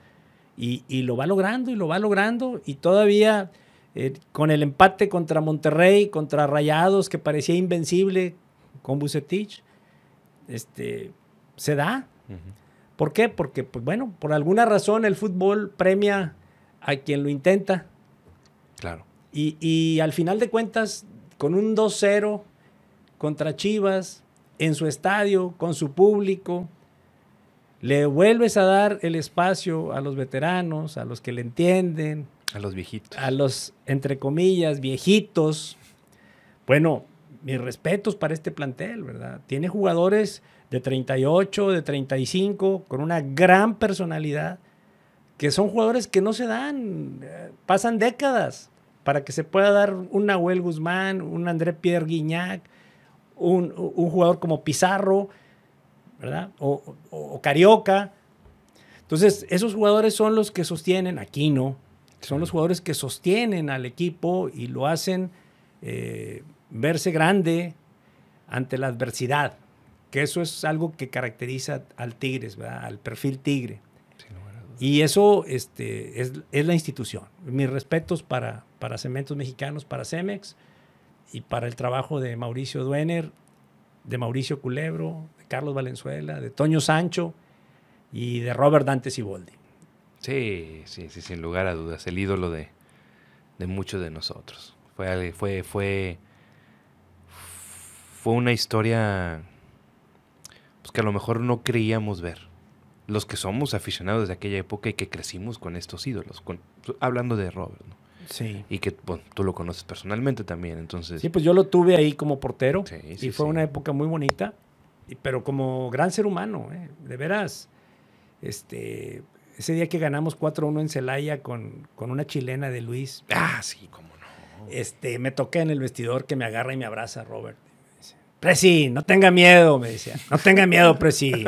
Y, y, lo va logrando y lo va logrando. Y todavía eh, con el empate contra Monterrey, contra Rayados, que parecía invencible con Bucetich, este, se da. ¿Por qué? Porque, pues bueno, por alguna razón el fútbol premia a quien lo intenta. Claro. Y, y al final de cuentas, con un 2-0 contra Chivas, en su estadio, con su público, le vuelves a dar el espacio a los veteranos, a los que le entienden, a los viejitos. A los, entre comillas, viejitos. Bueno, mis respetos para este plantel, ¿verdad? Tiene jugadores de 38, de 35, con una gran personalidad, que son jugadores que no se dan, eh, pasan décadas para que se pueda dar un Nahuel Guzmán, un André Pierre Guignac, un, jugador como Pizarro, ¿verdad? O, o, Carioca. Entonces, esos jugadores son los que sostienen, aquí no, son los jugadores que sostienen al equipo y lo hacen eh, verse grande ante la adversidad, que eso es algo que caracteriza al Tigres, al perfil Tigre. y eso este, es, la institución. Mis respetos para, para Cementos Mexicanos, para Cemex y para el trabajo de Mauricio Duener, de Mauricio Culebro, de Carlos Valenzuela, de Toño Sancho y de Robert Dante Siboldi. Sí, sí, sí, sin lugar a dudas. El ídolo de, de muchos de nosotros. Fue, fue, fue, fue una historia pues, que a lo mejor no creíamos ver. Los que somos aficionados de aquella época y que crecimos con estos ídolos. Con, hablando de Robert, ¿no? Sí. Y que bueno, tú lo conoces personalmente también, entonces... Sí, pues yo lo tuve ahí como portero. y fue una época muy bonita. Pero como gran ser humano, ¿eh? de veras, este, ese día que ganamos 4-1 en Celaya con, con una chilena de Luis. Ah, sí, cómo no. Este, me toqué en el vestidor que me agarra y me abraza Robert. Presi, no tenga miedo, me decía. No tenga miedo, Presi.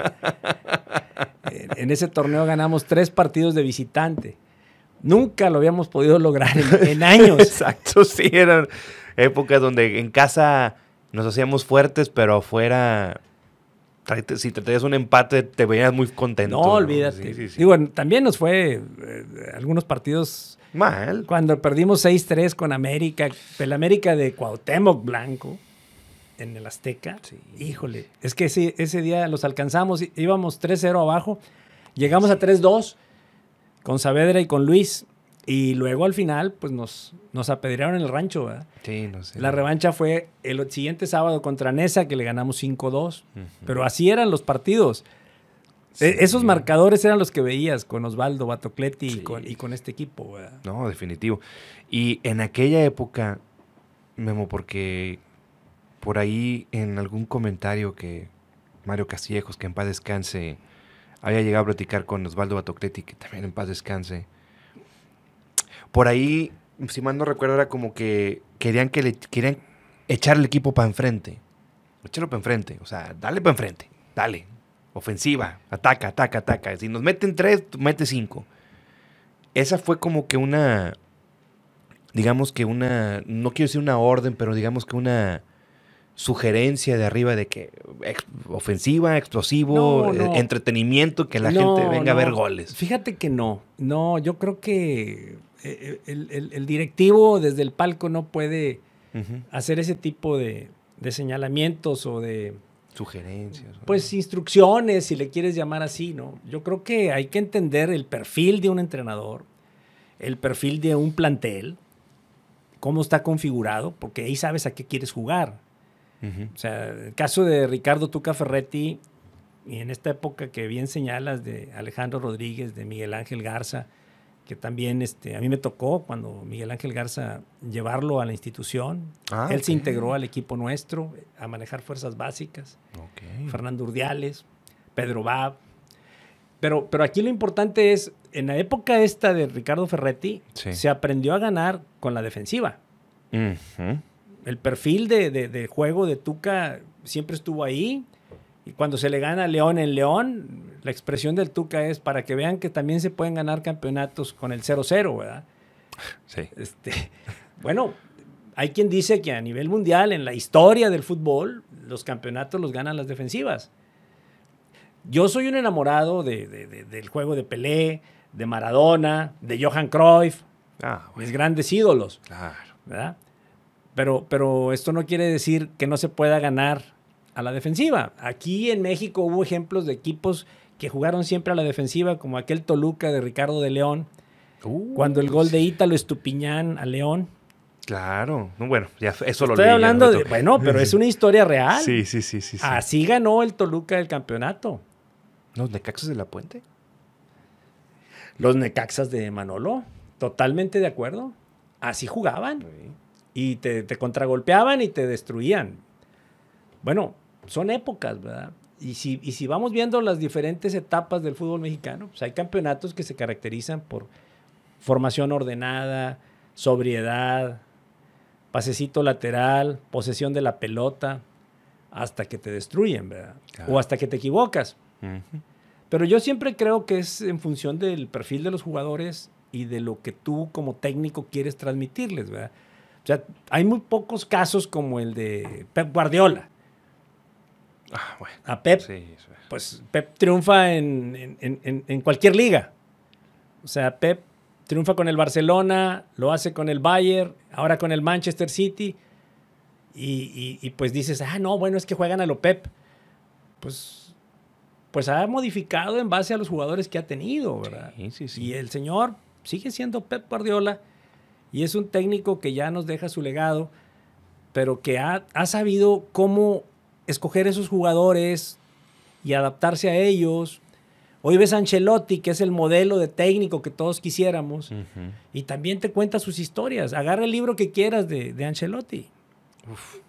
en ese torneo ganamos tres partidos de visitante. Nunca lo habíamos podido lograr en años. Exacto, sí, eran épocas donde en casa nos hacíamos fuertes, pero afuera si te traías un empate, te veías muy contento. No, olvídate. Digo, también nos fue eh, algunos partidos. Mal. Cuando perdimos 6-3 con América, el América de Cuauhtémoc Blanco en el Azteca. Híjole, es que ese, ese día los alcanzamos, íbamos 3-0 abajo, llegamos a 3-2 con Saavedra y con Luis. Y luego al final, pues nos, nos apedrearon el rancho, ¿verdad? Sí, no sé. La revancha fue el siguiente sábado contra Nesa, que le ganamos 5-2. Pero así eran los partidos. E, esos marcadores eran los que veías con Osvaldo Batocletti y, con, y, con, este equipo, ¿verdad? No, definitivo. Y en aquella época, Memo, porque por ahí en algún comentario que Mario Castillejos, que en paz descanse, había llegado a platicar con Osvaldo Batocleti, que también en paz descanse. Por ahí, si mal no recuerdo, era como que querían que le querían echar el equipo para enfrente. Echarlo para enfrente. O sea, dale para enfrente. Dale. Ofensiva. Ataca, ataca, ataca. Si nos meten tres, mete cinco. Esa fue como que una. Digamos que una. No quiero decir una orden, pero digamos que una sugerencia de arriba de que ofensiva, explosivo, eh, entretenimiento, que la gente venga a ver goles. Fíjate que no, no, yo creo que eh, eh, el, directivo desde el palco no puede hacer ese tipo de, señalamientos o de... Sugerencias. Pues instrucciones, si le quieres llamar así, ¿no? Yo creo que hay que entender el perfil de un entrenador, el perfil de un plantel, cómo está configurado, porque ahí sabes a qué quieres jugar. O sea, el caso de Ricardo Tuca Ferretti, y en esta época que bien señalas de Alejandro Rodríguez, de Miguel Ángel Garza, que también este, a mí me tocó cuando Miguel Ángel Garza llevarlo a la institución. Ah, Él se integró al equipo nuestro a manejar fuerzas básicas. Fernando Urdiales, Pedro Bab. Pero, pero aquí lo importante es, en la época esta de Ricardo Ferretti, se aprendió a ganar con la defensiva el perfil de, juego de Tuca siempre estuvo ahí. Y cuando se le gana a León en León, la expresión del Tuca es para que vean que también se pueden ganar campeonatos con el 0-0, ¿verdad? Sí. Este, bueno, hay quien dice que a nivel mundial, en la historia del fútbol, los campeonatos los ganan las defensivas. Yo soy un enamorado del juego de Pelé, de Maradona, de Johan Cruyff, ah, mis grandes ídolos. Claro. ¿verdad? Pero, pero esto no quiere decir que no se pueda ganar a la defensiva. Aquí en México hubo ejemplos de equipos que jugaron siempre a la defensiva, como aquel Toluca de Ricardo de León, uh, cuando el gol de Ítalo Estupiñán a León. Claro, bueno, ya eso lo Estoy hablando de, bueno, pero es una historia real. Sí, sí, sí, sí, Así ganó el Toluca el campeonato. ¿Los Necaxas de la Puente? Los Necaxas de Manolo, totalmente de acuerdo. Así jugaban y te, contragolpeaban y te destruían. Bueno, son épocas, ¿verdad? Y si, y si vamos viendo las diferentes etapas del fútbol mexicano, pues hay campeonatos que se caracterizan por formación ordenada, sobriedad, pasecito lateral, posesión de la pelota, hasta que te destruyen, ¿verdad? O hasta que te equivocas. Pero yo siempre creo que es en función del perfil de los jugadores y de lo que tú como técnico quieres transmitirles, ¿verdad? O sea, hay muy pocos casos como el de Pep Guardiola. Ah, bueno. A Pep, pues Pep triunfa en, cualquier liga. O sea, Pep triunfa con el Barcelona, lo hace con el Bayern, ahora con el Manchester City. Y, pues dices, ah, no, bueno, es que juegan a lo Pep. Pues, pues ha modificado en base a los jugadores que ha tenido, ¿verdad? Sí. Y el señor sigue siendo Pep Guardiola y es un técnico que ya nos deja su legado, pero que ha, sabido cómo escoger esos jugadores y adaptarse a ellos. Hoy ves a Ancelotti, que es el modelo de técnico que todos quisiéramos, y también te cuenta sus historias. Agarra el libro que quieras de, de Ancelotti.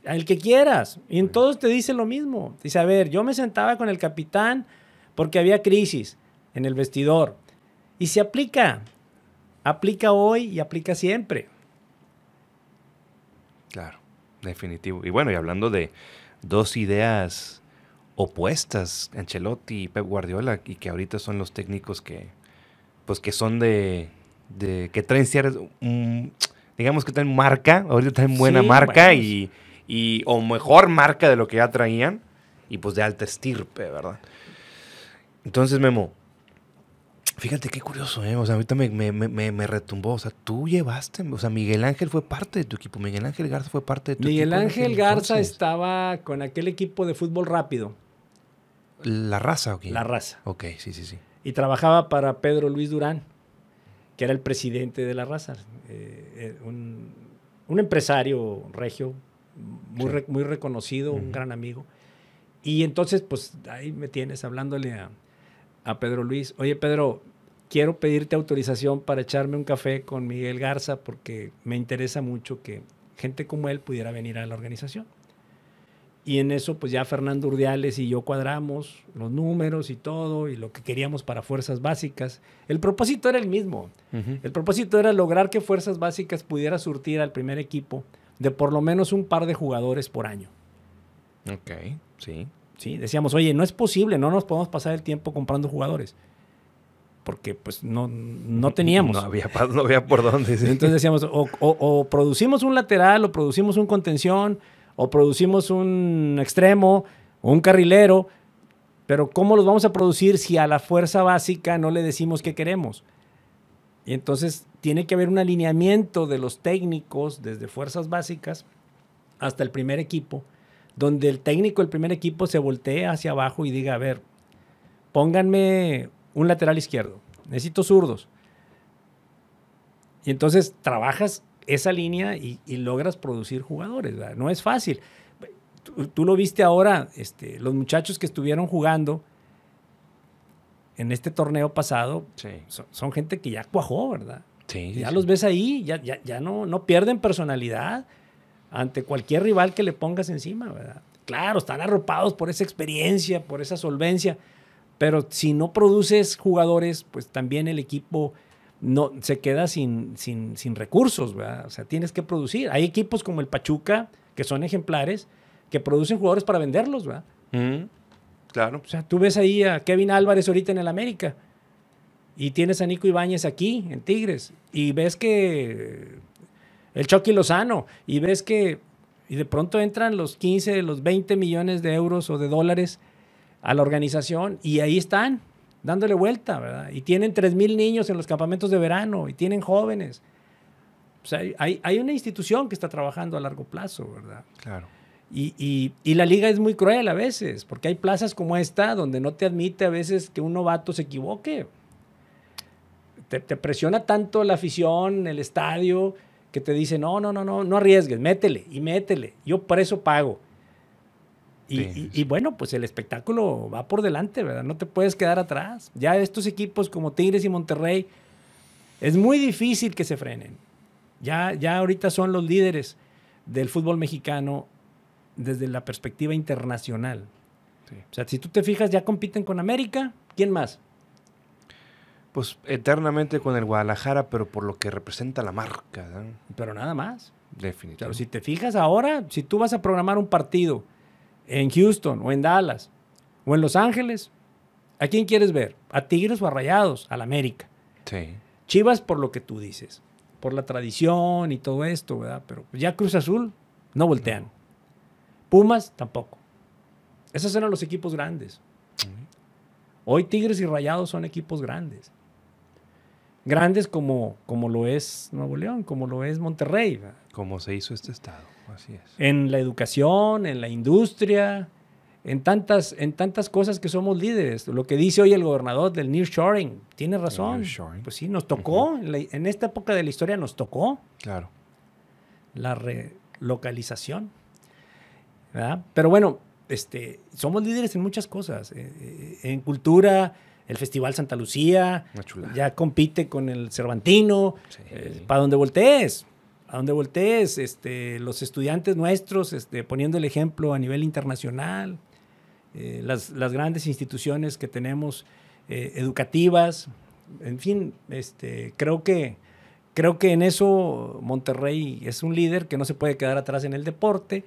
El que quieras. Y en todos te dice lo mismo. Dice, a ver, yo me sentaba con el capitán porque había crisis en el vestidor. Y se aplica aplica hoy y aplica siempre. Claro, definitivo. Y bueno, y hablando de dos ideas opuestas, Ancelotti y Pep Guardiola, y que ahorita son los técnicos que, pues que son de, de que traen ciertas, digamos que traen marca, ahorita traen buena marca y, y, o mejor marca de lo que ya traían, y pues de alta estirpe, ¿verdad? Entonces, Memo, Fíjate qué curioso, ¿eh? O sea, ahorita me, me, me, me, retumbó. O sea, tú llevaste, o sea, Miguel Ángel fue parte de tu equipo. Miguel Ángel Garza fue parte de tu Miguel equipo. Miguel Ángel Garza estaba con aquel equipo de fútbol rápido. ¿La raza o qué? La raza. Ok, sí, sí, sí. Y trabajaba para Pedro Luis Durán, que era el presidente de la raza. Eh, eh, un, un, empresario regio, muy, muy reconocido, un gran amigo. Y entonces, pues ahí me tienes hablándole a a Pedro Luis, oye Pedro, quiero pedirte autorización para echarme un café con Miguel Garza porque me interesa mucho que gente como él pudiera venir a la organización. Y en eso, pues ya Fernando Urdiales y yo cuadramos los números y todo, y lo que queríamos para fuerzas básicas. El propósito era el mismo. El propósito era lograr que fuerzas básicas pudiera surtir al primer equipo de por lo menos un par de jugadores por año. Ok, sí. Sí, decíamos, oye, no es posible, no nos podemos pasar el tiempo comprando jugadores. Porque pues no, no teníamos. No había, no había por dónde. Entonces decíamos, o, o producimos un lateral, o producimos un contención, o producimos un extremo o un carrilero, pero ¿cómo los vamos a producir si a la fuerza básica no le decimos qué queremos? Y entonces tiene que haber un alineamiento de los técnicos desde fuerzas básicas hasta el primer equipo, donde el técnico del primer equipo se voltee hacia abajo y diga, a ver, pónganme un lateral izquierdo, necesito zurdos. Y entonces trabajas esa línea y, logras producir jugadores. No es fácil. Tú, lo viste ahora, este, los muchachos que estuvieron jugando en este torneo pasado son, gente que ya cuajó, ¿verdad? Sí, ya los ves ahí, ya, ya, ya no, no pierden personalidad ante cualquier rival que le pongas encima, ¿verdad? Claro, están arropados por esa experiencia, por esa solvencia, pero si no produces jugadores, pues también el equipo no, se queda sin, sin, sin recursos, ¿verdad? O sea, tienes que producir. Hay equipos como el Pachuca, que son ejemplares, que producen jugadores para venderlos, ¿verdad? Mm, claro. O sea, tú ves ahí a Kevin Álvarez ahorita en el América y tienes a Nico Ibáñez aquí, en Tigres, y ves que el Chucky Lozano, y ves que, y de pronto entran los 15, los 20 millones de euros o de dólares a la organización, y ahí están, dándole vuelta, ¿verdad? Y tienen 3.000 niños en los campamentos de verano y tienen jóvenes. O sea, hay, hay una institución que está trabajando a largo plazo, ¿verdad? Claro. Y, y, y, la liga es muy cruel a veces, porque hay plazas como esta donde no te admite a veces que un novato se equivoque. Te, te, presiona tanto la afición, el estadio, que te dice, no, no, no, no, no arriesgues, métele y métele. Yo por eso pago. Y, bueno, pues el espectáculo va por delante, ¿verdad? No te puedes quedar atrás. Ya estos equipos como Tigres y Monterrey, es muy difícil que se frenen. Ya, ya ahorita son los líderes del fútbol mexicano desde la perspectiva internacional. O sea, si tú te fijas, ya compiten con América. ¿Quién más? Pues eternamente con el Guadalajara, pero por lo que representa la marca. Pero nada más. Definitivamente. Pero si te fijas ahora, si tú vas a programar un partido en Houston o en Dallas o en Los Ángeles, ¿a quién quieres ver? ¿A Tigres o a Rayados? Al América. Sí. Chivas por lo que tú dices, por la tradición y todo esto, ¿verdad? Pero ya Cruz Azul no voltean. Pumas tampoco. Esos eran los equipos grandes. Hoy Tigres y Rayados son equipos grandes. Grandes como, como lo es Nuevo León, como lo es Monterrey. Como se hizo este estado. En la educación, en la industria, en tantas, en tantas cosas que somos líderes. Lo que dice hoy el gobernador del nearshoring, tiene razón. Pues sí, nos tocó, en, esta época de la historia nos tocó. Claro. La relocalización. Pero bueno, este, somos líderes en muchas cosas. Eh, eh, en cultura, el Festival Santa Lucía, ya compite con el Cervantino, eh, para donde voltees a donde voltees, este, los estudiantes nuestros este, poniendo el ejemplo a nivel internacional, eh, las, grandes instituciones que tenemos eh, educativas, en fin, este, creo, que, creo que en eso Monterrey es un líder que no se puede quedar atrás en el deporte,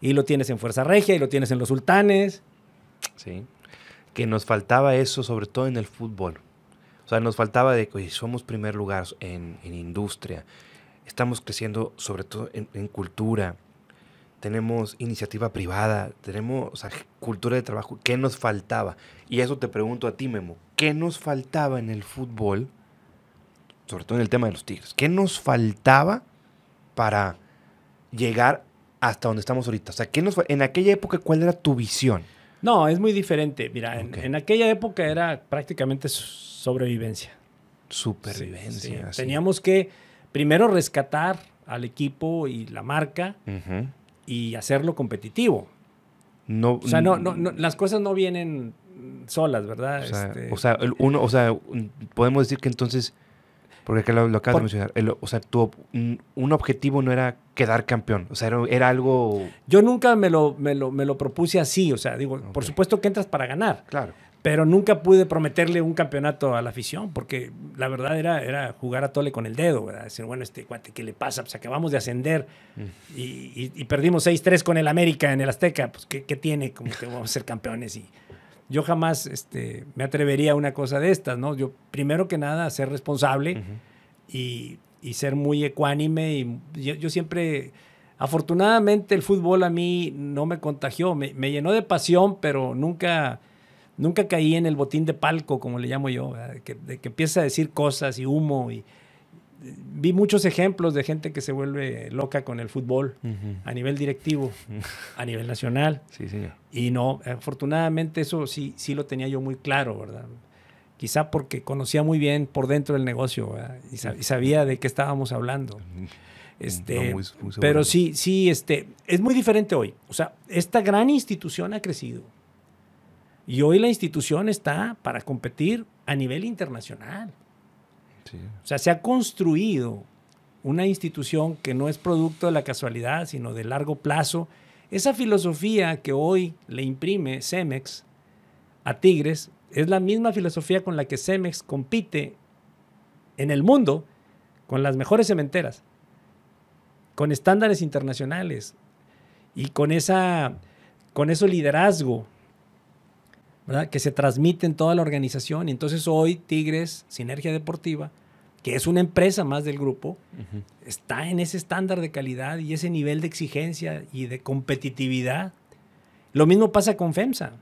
y lo tienes en Fuerza Regia, y lo tienes en los Sultanes. Sí, que nos faltaba eso, sobre todo en el fútbol. O sea, nos faltaba de que somos primer lugar en, en industria, estamos creciendo sobre todo en, cultura, tenemos iniciativa privada, tenemos cultura de trabajo. ¿Qué nos faltaba? Y eso te pregunto a ti, Memo. ¿Qué nos faltaba en el fútbol? Sobre todo en el tema de los Tigres. ¿Qué nos faltaba para llegar hasta donde estamos ahorita? O sea, ¿qué nos, en aquella época, ¿cuál era tu visión? No, es muy diferente. Mira, en, aquella época era prácticamente sobrevivencia. Supervivencia. Teníamos que primero rescatar al equipo y la marca y hacerlo competitivo. No, o sea, no, no, las cosas no vienen solas, ¿verdad? O sea, este, uno, o sea, podemos decir que entonces Porque lo, lo acabas de mencionar. o sea, tu, un, objetivo no era quedar campeón. O sea, era, algo. Yo nunca me lo, me lo, me lo propuse así. O sea, digo, por supuesto que entras para ganar. Claro. Pero nunca pude prometerle un campeonato a la afición, porque la verdad era, era jugar a tole con el dedo, ¿verdad? Decir, bueno, este cuate, ¿qué le pasa? Pues acabamos de ascender mm. y, perdimos 6-3 con el América en el Azteca. Pues, ¿qué, tiene? Como que vamos a ser campeones. Y yo jamás este, me atrevería a una cosa de estas, ¿no? Yo, primero que nada, ser responsable y, ser muy ecuánime. Y yo, siempre, afortunadamente, el fútbol a mí no me contagió, me, me llenó de pasión, pero nunca nunca caí en el botín de palco, como le llamo yo, de que, empieza a decir cosas y humo. Y, vi muchos ejemplos de gente que se vuelve loca con el fútbol a nivel directivo, a nivel nacional. Sí, sí. Y no, afortunadamente eso sí, sí lo tenía yo muy claro, ¿verdad? Quizá porque conocía muy bien por dentro del negocio y, sabía de qué estábamos hablando. Este, pero sí, sí, este, es muy diferente hoy. O sea, esta gran institución ha crecido. Y hoy la institución está para competir a nivel internacional. O sea, se ha construido una institución que no es producto de la casualidad, sino de largo plazo. Esa filosofía que hoy le imprime Cemex a Tigres es la misma filosofía con la que Cemex compite en el mundo con las mejores cementeras, con estándares internacionales y con, esa, con ese liderazgo que se transmite en toda la organización. Y entonces hoy Tigres, Sinergia Deportiva, que es una empresa más del grupo, está en ese estándar de calidad y ese nivel de exigencia y de competitividad. Lo mismo pasa con FEMSA.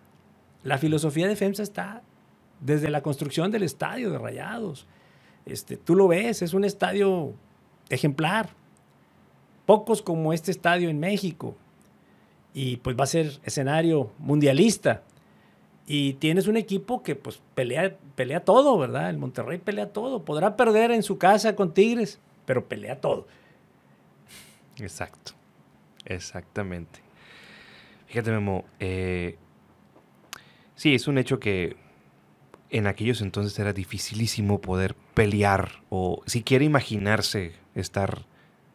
La filosofía de FEMSA está desde la construcción del estadio de Rayados. Este, tú lo ves, es un estadio ejemplar. Pocos como este estadio en México. Y pues va a ser escenario mundialista. Y tienes un equipo que pues pelea, pelea todo, ¿verdad? El Monterrey pelea todo. Podrá perder en su casa con Tigres, pero pelea todo. Exacto. Exactamente. Fíjate, Memo. Eh, sí, es un hecho que en aquellos entonces era dificilísimo poder pelear o siquiera imaginarse estar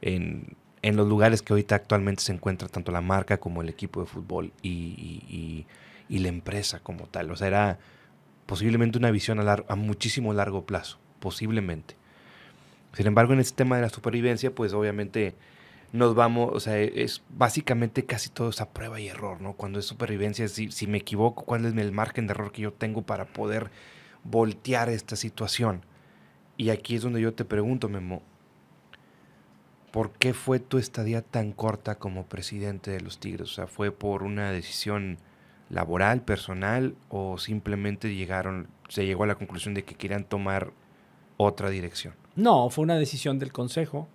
en, los lugares que ahorita actualmente se encuentra tanto la marca como el equipo de fútbol y la empresa como tal. O sea, era posiblemente una visión a, a muchísimo largo plazo, posiblemente. Sin embargo, en este tema de la supervivencia, pues obviamente nos vamos, o sea, es básicamente casi todo esa prueba y error, ¿no? Cuando es supervivencia, si, si me equivoco, ¿cuál es el margen de error que yo tengo para poder voltear esta situación? Y aquí es donde yo te pregunto, Memo, ¿por qué fue tu estadía tan corta como presidente de los Tigres? O sea, ¿fue por una decisión laboral, personal o simplemente llegaron, se llegó a la conclusión de que querían tomar otra dirección? No, fue una decisión del Consejo.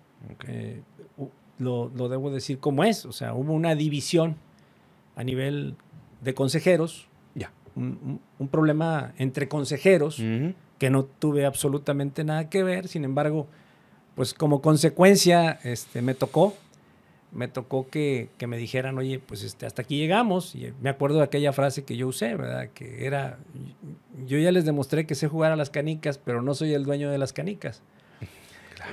Eh, lo, debo decir como es. O sea, hubo una división a nivel de consejeros. Ya. Un, problema entre consejeros que no tuve absolutamente nada que ver. Sin embargo, pues como consecuencia este, me tocó me tocó que, me dijeran, oye, pues este, hasta aquí llegamos. Y me acuerdo de aquella frase que yo usé, ¿verdad? Que era, yo ya les demostré que sé jugar a las canicas, pero no soy el dueño de las canicas.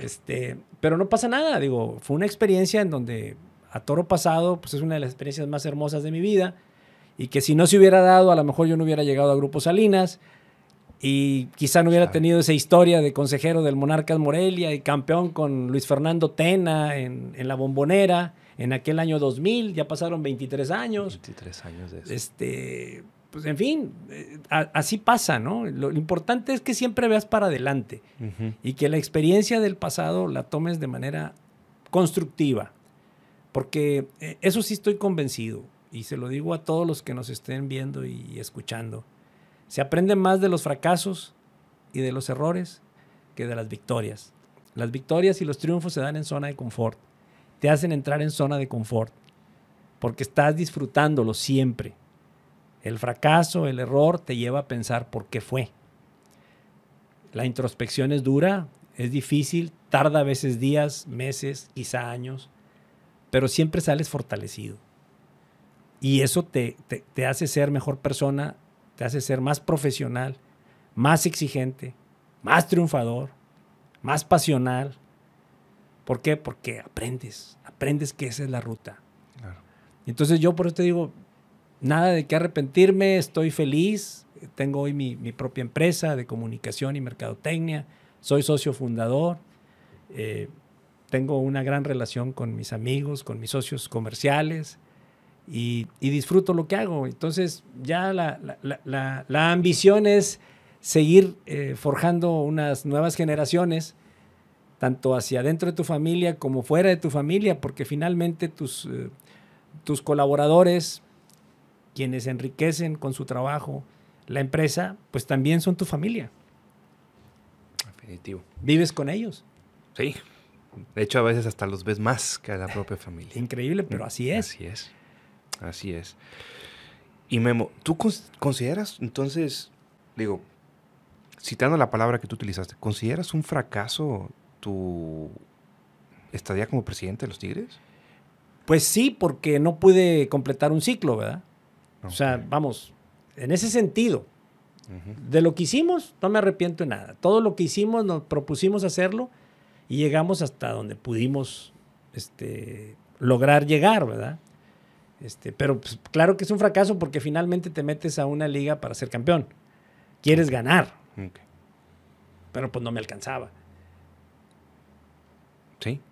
Este, pero no pasa nada, digo, fue una experiencia en donde a toro pasado, pues es una de las experiencias más hermosas de mi vida. Y que si no se hubiera dado, a lo mejor yo no hubiera llegado a Grupo Salinas y quizá no hubiera tenido esa historia de consejero del Monarcas Morelia y campeón con Luis Fernando Tena en, la bombonera en aquel año 2000, ya pasaron 23 años. 23 años de eso. Este, pues en fin, eh, así pasa, ¿no? Lo, importante es que siempre veas para adelante y que la experiencia del pasado la tomes de manera constructiva, porque eh, eso sí estoy convencido y se lo digo a todos los que nos estén viendo y escuchando se aprende más de los fracasos y de los errores que de las victorias. Las victorias y los triunfos se dan en zona de confort. Te hacen entrar en zona de confort porque estás disfrutándolo siempre. El fracaso, el error te lleva a pensar por qué fue. La introspección es dura, es difícil, tarda a veces días, meses, quizá años, pero siempre sales fortalecido. Y eso te, te, te hace ser mejor persona te hace ser más profesional, más exigente, más triunfador, más pasional. ¿Por qué? Porque aprendes, aprendes que esa es la ruta. Entonces yo por eso te digo, nada de qué arrepentirme, estoy feliz, tengo hoy mi, propia empresa de comunicación y mercadotecnia, soy socio fundador, eh, tengo una gran relación con mis amigos, con mis socios comerciales y, disfruto lo que hago. Entonces ya la, ambición es seguir eh, forjando unas nuevas generaciones tanto hacia dentro de tu familia como fuera de tu familia, porque finalmente tus, eh, tus colaboradores, quienes enriquecen con su trabajo la empresa, pues también son tu familia. Definitivo. Vives con ellos. Sí. De hecho, a veces hasta los ves más que a la propia familia. Increíble, pero así es. Así es. Así es. Y Memo, ¿tú consideras entonces, digo, citando la palabra que tú utilizaste, ¿consideras un fracaso tu estadía como presidente de los Tigres? Pues sí, porque no pude completar un ciclo, ¿verdad? O sea, vamos, en ese sentido, de lo que hicimos, no me arrepiento de nada. Todo lo que hicimos, nos propusimos hacerlo y llegamos hasta donde pudimos este, lograr llegar, ¿verdad? Este, pero pues, claro que es un fracaso porque finalmente te metes a una liga para ser campeón. Quieres ganar. Pero pues no me alcanzaba.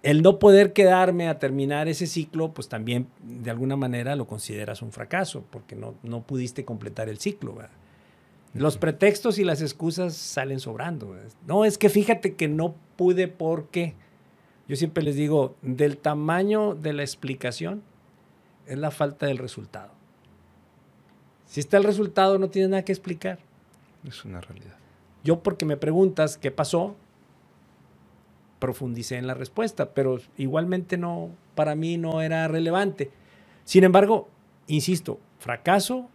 El no poder quedarme a terminar ese ciclo, pues también de alguna manera lo consideras un fracaso, porque no, no pudiste completar el ciclo. Los pretextos y las excusas salen sobrando. No, es que fíjate que no pude porque, yo siempre les digo, del tamaño de la explicación es la falta del resultado. Si está el resultado, no tienes nada que explicar. Es una realidad. Yo porque me preguntas qué pasó, profundicé en la respuesta, pero igualmente no, para mí no era relevante. Sin embargo, insisto, fracaso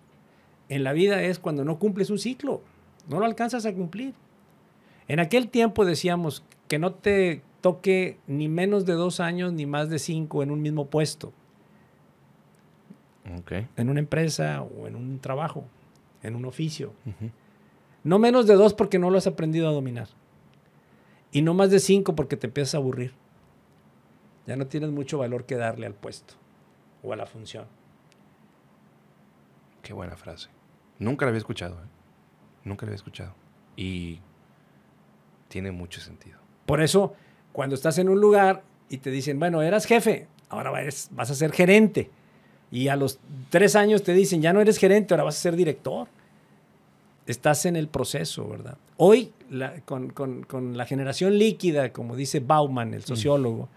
en la vida es cuando no cumples un ciclo, no lo alcanzas a cumplir. En aquel tiempo decíamos que no te toque ni menos de dos años ni más de cinco en un mismo puesto. En una empresa o en un trabajo, en un oficio. No menos de dos porque no lo has aprendido a dominar. Y no más de cinco porque te empiezas a aburrir. Ya no tienes mucho valor que darle al puesto o a la función. Qué buena frase. Nunca la había escuchado. ¿eh? Nunca la había escuchado. Y tiene mucho sentido. Por eso, cuando estás en un lugar y te dicen, bueno, eras jefe, ahora vas a ser gerente. Y a los tres años te dicen, ya no eres gerente, ahora vas a ser director estás en el proceso, ¿verdad? Hoy, con, la generación líquida, como dice Bauman, el mm. sociólogo,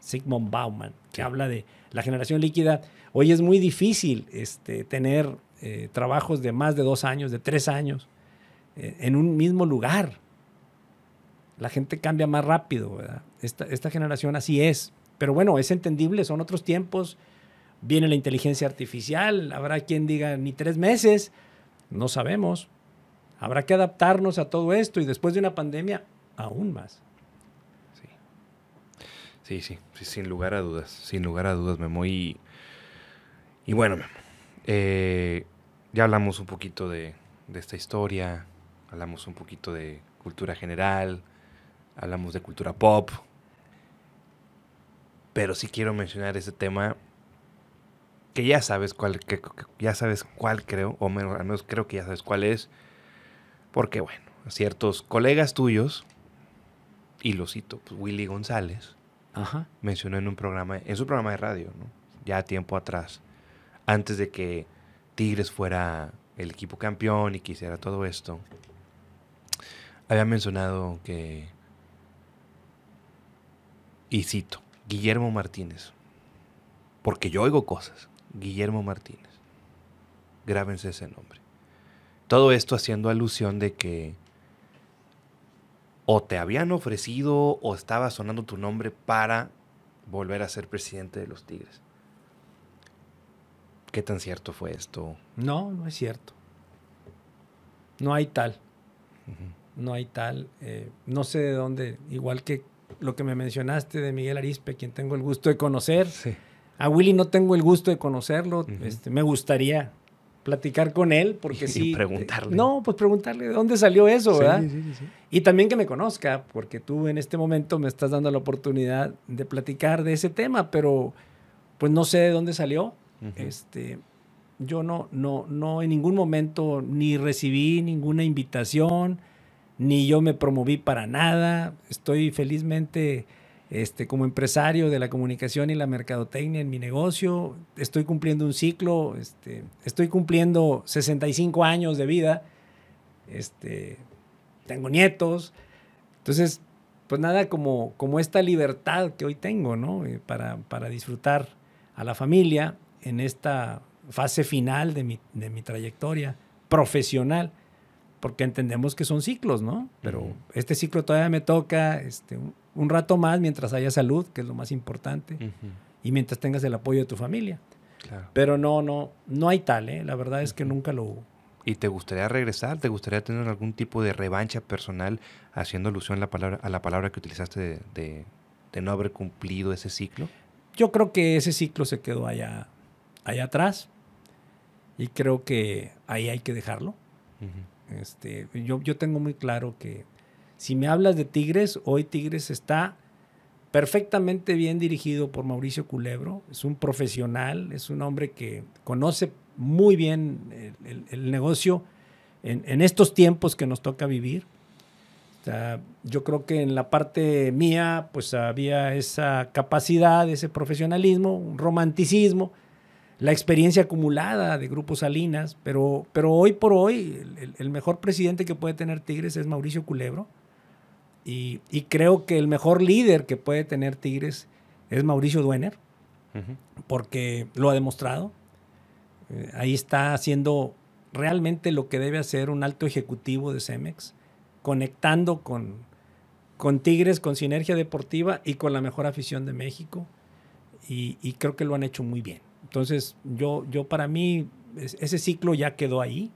Sigmund Bauman, que habla de la generación líquida, hoy es muy difícil este, tener eh, trabajos de más de dos años, de tres años, eh, en un mismo lugar. La gente cambia más rápido, ¿verdad? Esta, esta generación así es. Pero bueno, es entendible, son otros tiempos. Viene la inteligencia artificial, habrá quien diga ni tres meses, no sabemos. Habrá que adaptarnos a todo esto y después de una pandemia, aún más. Sí, sí, sí, sin lugar a dudas, sin lugar a dudas, Memo. Y, y bueno, eh, ya hablamos un poquito de, de esta historia, hablamos un poquito de cultura general, hablamos de cultura pop, pero sí quiero mencionar ese tema que ya sabes cuál, que, ya sabes cuál creo, o menos, al menos creo que ya sabes cuál es, porque bueno, ciertos colegas tuyos, y lo cito, pues, Willy González, mencionó en un programa, en su programa de radio, ¿no? ya tiempo atrás, antes de que Tigres fuera el equipo campeón y quisiera todo esto, había mencionado que, y cito, Guillermo Martínez, porque yo oigo cosas, Guillermo Martínez. Grábense ese nombre. Todo esto haciendo alusión de que o te habían ofrecido o estaba sonando tu nombre para volver a ser presidente de los Tigres. ¿Qué tan cierto fue esto? No, no es cierto. No hay tal. No hay tal. Eh, no sé de dónde, igual que lo que me mencionaste de Miguel Arispe, quien tengo el gusto de conocer. Sí. A Willy no tengo el gusto de conocerlo. este, me gustaría platicar con él porque sí. preguntarle. No, pues preguntarle de dónde salió eso, ¿verdad? Sí, sí, sí. Y también que me conozca, porque tú en este momento me estás dando la oportunidad de platicar de ese tema, pero pues no sé de dónde salió. este, yo no, no, no en ningún momento ni recibí ninguna invitación, ni yo me promoví para nada. Estoy felizmente este, como empresario de la comunicación y la mercadotecnia en mi negocio. Estoy cumpliendo un ciclo, este, estoy cumpliendo 65 años de vida. Este, tengo nietos. Entonces, pues nada como, como esta libertad que hoy tengo, ¿no? Eh, para, para disfrutar a la familia en esta fase final de mi, de mi trayectoria profesional, porque entendemos que son ciclos, ¿no? Pero este ciclo todavía me toca este, un, rato más mientras haya salud, que es lo más importante, y mientras tengas el apoyo de tu familia. Pero no, no, no hay tal, ¿eh? La verdad es que nunca lo hubo. ¿Y te gustaría regresar? ¿Te gustaría tener algún tipo de revancha personal haciendo alusión a la palabra, a la palabra que utilizaste de, no haber cumplido ese ciclo? Yo creo que ese ciclo se quedó allá, allá atrás y creo que ahí hay que dejarlo. este, yo, yo tengo muy claro que si me hablas de Tigres, hoy Tigres está perfectamente bien dirigido por Mauricio Culebro. Es un profesional, es un hombre que conoce muy bien el, negocio en, estos tiempos que nos toca vivir. yo creo que en la parte mía, pues había esa capacidad, ese profesionalismo, un romanticismo, la experiencia acumulada de Grupo Salinas, pero, pero hoy por hoy el, mejor presidente que puede tener Tigres es Mauricio Culebro. Y, creo que el mejor líder que puede tener Tigres es Mauricio Duener, porque lo ha demostrado. Eh, ahí está haciendo realmente lo que debe hacer un alto ejecutivo de Cemex, conectando con, con Tigres, con Sinergia Deportiva y con la mejor afición de México. Y, creo que lo han hecho muy bien. Entonces, yo, yo para mí, ese ciclo ya quedó ahí.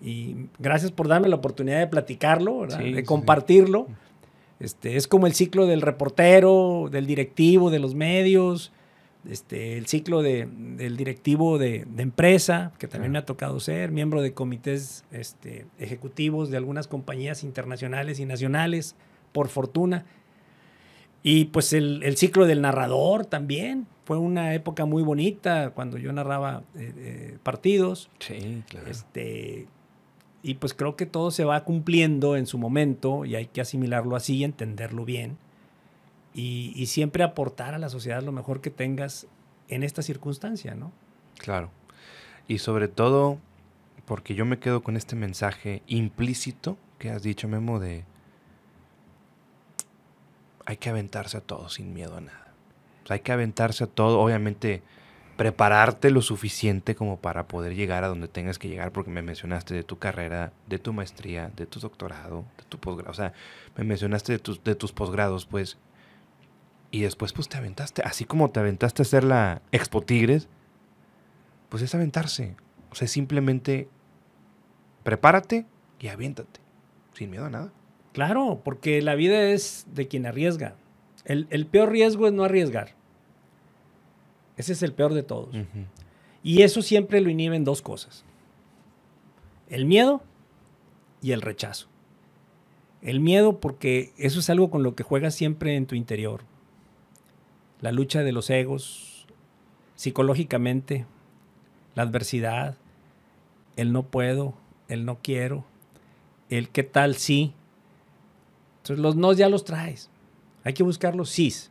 Y gracias por darme la oportunidad de platicarlo, de compartirlo. Este, es como el ciclo del reportero, del directivo, de los medios, este, el ciclo de, del directivo de, empresa, que también me ha tocado ser, miembro de comités este, ejecutivos de algunas compañías internacionales y nacionales, por fortuna. Y pues el, ciclo del narrador también. Fue una época muy bonita cuando yo narraba eh, eh, partidos. Sí, claro. Este, y pues creo que todo se va cumpliendo en su momento y hay que asimilarlo así entenderlo bien y, siempre aportar a la sociedad lo mejor que tengas en esta circunstancia, ¿no? Claro. Y sobre todo, porque yo me quedo con este mensaje implícito que has dicho, Memo, de hay que aventarse a todo sin miedo a nada. hay que aventarse a todo, obviamente prepararte lo suficiente como para poder llegar a donde tengas que llegar, porque me mencionaste de tu carrera, de tu maestría, de tu doctorado, de tu posgrado, o sea, me mencionaste de tus, de tus posgrados, pues, y después pues te aventaste, así como te aventaste a hacer la Expo Tigres, pues es aventarse. O sea, simplemente prepárate y aviéntate, sin miedo a nada. Claro, porque la vida es de quien arriesga. El, peor riesgo es no arriesgar. Ese es el peor de todos. Y eso siempre lo inhiben dos cosas. El miedo y el rechazo. El miedo porque eso es algo con lo que juegas siempre en tu interior la lucha de los egos, psicológicamente, la adversidad, el no puedo, el no quiero, el qué tal sí. Entonces los no ya los traes. Hay que buscar los sís.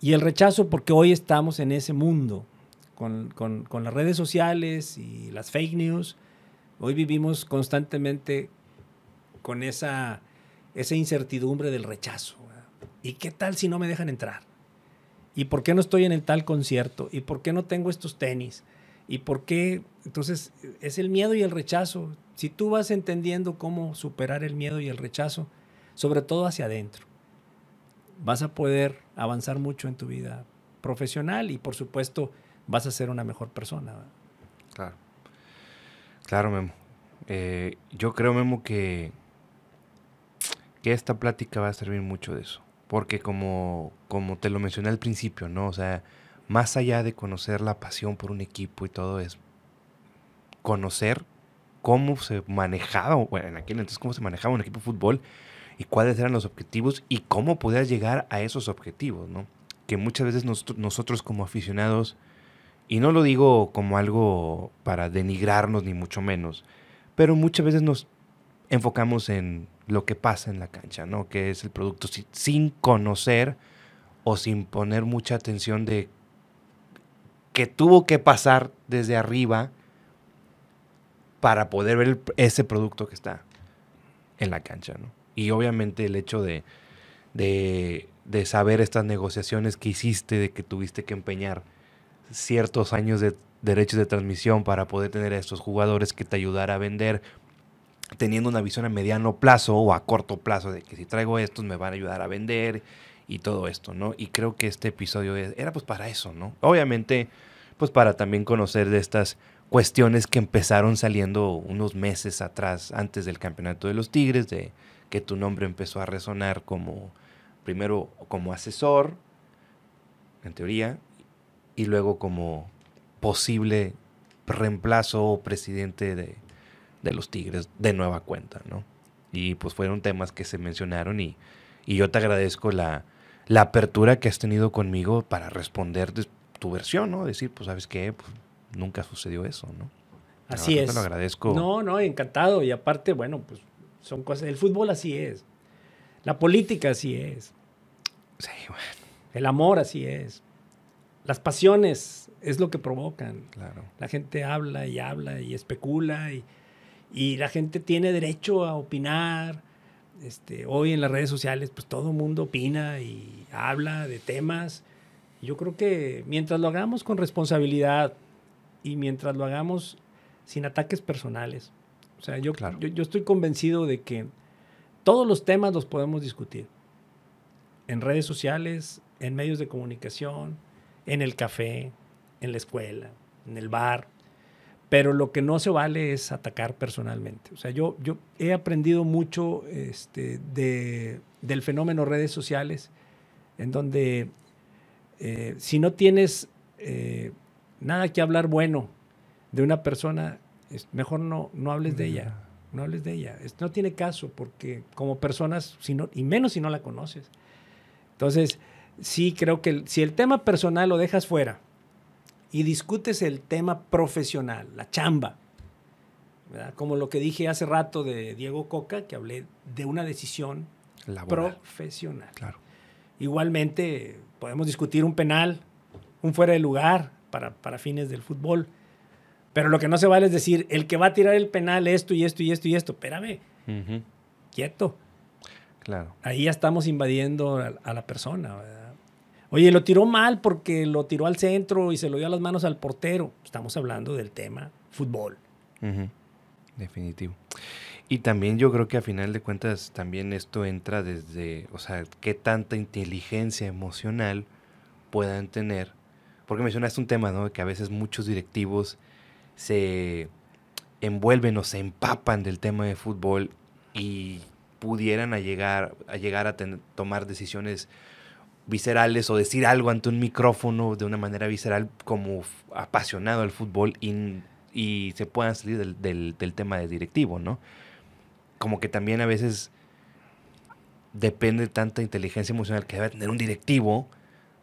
Y el rechazo porque hoy estamos en ese mundo, con, con, las redes sociales y las fake news. Hoy vivimos constantemente con esa, esa incertidumbre del rechazo. ¿Y qué tal si no me dejan entrar? ¿Y por qué no estoy en el tal concierto? ¿Y por qué no tengo estos tenis? ¿Y por qué? Entonces, es el miedo y el rechazo. Si tú vas entendiendo cómo superar el miedo y el rechazo, sobre todo hacia adentro, vas a poder avanzar mucho en tu vida profesional y, por supuesto, vas a ser una mejor persona. Claro. Claro, Memo. Eh, yo creo, Memo, que, que esta plática va a servir mucho de eso. Porque como, como te lo mencioné al principio, ¿no? O sea, más allá de conocer la pasión por un equipo y todo es conocer cómo se manejaba, bueno, en aquel entonces cómo se manejaba un equipo de fútbol y cuáles eran los objetivos y cómo podías llegar a esos objetivos, ¿no? Que muchas veces nosotros como aficionados, y no lo digo como algo para denigrarnos ni mucho menos, pero muchas veces nos enfocamos en lo que pasa en la cancha, ¿no? Que es el producto sin conocer o sin poner mucha atención de que tuvo que pasar desde arriba para poder ver ese producto que está en la cancha, ¿no? Y obviamente el hecho de, de, de, saber estas negociaciones que hiciste, de que tuviste que empeñar ciertos años de derechos de transmisión para poder tener a estos jugadores que te ayudara a vender, teniendo una visión a mediano plazo o a corto plazo de que si traigo estos me van a ayudar a vender y todo esto, ¿no? Y creo que este episodio era pues para eso, ¿no? Obviamente, pues para también conocer de estas cuestiones que empezaron saliendo unos meses atrás, antes del campeonato de los Tigres, de que tu nombre empezó a resonar como, primero como asesor, en teoría, y luego como posible reemplazo o presidente de, de los Tigres de nueva cuenta, ¿no? Y pues fueron temas que se mencionaron y, y yo te agradezco la, la, apertura que has tenido conmigo para responder tu versión, ¿no? Decir, pues, ¿sabes qué? Pues, nunca sucedió eso, ¿no? Así es. Te lo agradezco. No, no, encantado. Y aparte, bueno, pues son cosas. El fútbol así es. La política así es. Sí, bueno. El amor así es. Las pasiones es lo que provocan. Claro. La gente habla y habla y especula y, y la gente tiene derecho a opinar. Este, hoy en las redes sociales, pues todo el mundo opina y habla de temas. Yo creo que mientras lo hagamos con responsabilidad y mientras lo hagamos sin ataques personales, o sea, yo, yo, yo estoy convencido de que todos los temas los podemos discutir. En redes sociales, en medios de comunicación, en el café, en la escuela, en el bar. Pero lo que no se vale es atacar personalmente. O sea, yo, yo he aprendido mucho este, de, del fenómeno redes sociales, en donde eh, si no tienes eh, nada que hablar bueno de una persona, es mejor no, no hables de ella. No hables de ella. no tiene caso, porque como personas, si y menos si no la conoces. Entonces, sí creo que si el tema personal lo dejas fuera, y discutes el tema profesional, la chamba. Como lo que dije hace rato de Diego Coca, que hablé de una decisión profesional. Claro. Igualmente, podemos discutir un penal, un fuera de lugar para, para fines del fútbol. Pero lo que no se vale es decir, el que va a tirar el penal, esto y esto y esto y esto. Espérame, quieto. Claro. Ahí ya estamos invadiendo a, a la persona. ¿verdad? Oye, lo tiró mal porque lo tiró al centro y se lo dio a las manos al portero. Estamos hablando del tema fútbol. Definitivo. Y también yo creo que a final de cuentas también esto entra desde, o sea, qué tanta inteligencia emocional puedan tener. Porque mencionaste un tema, ¿no? Que a veces muchos directivos se envuelven o se empapan del tema de fútbol y pudieran llegar a, llegar a tomar decisiones viscerales o decir algo ante un micrófono de una manera visceral como apasionado al fútbol y, y se puedan salir del, del, tema de directivo, ¿no? Como que también a veces depende de tanta inteligencia emocional que debe tener un directivo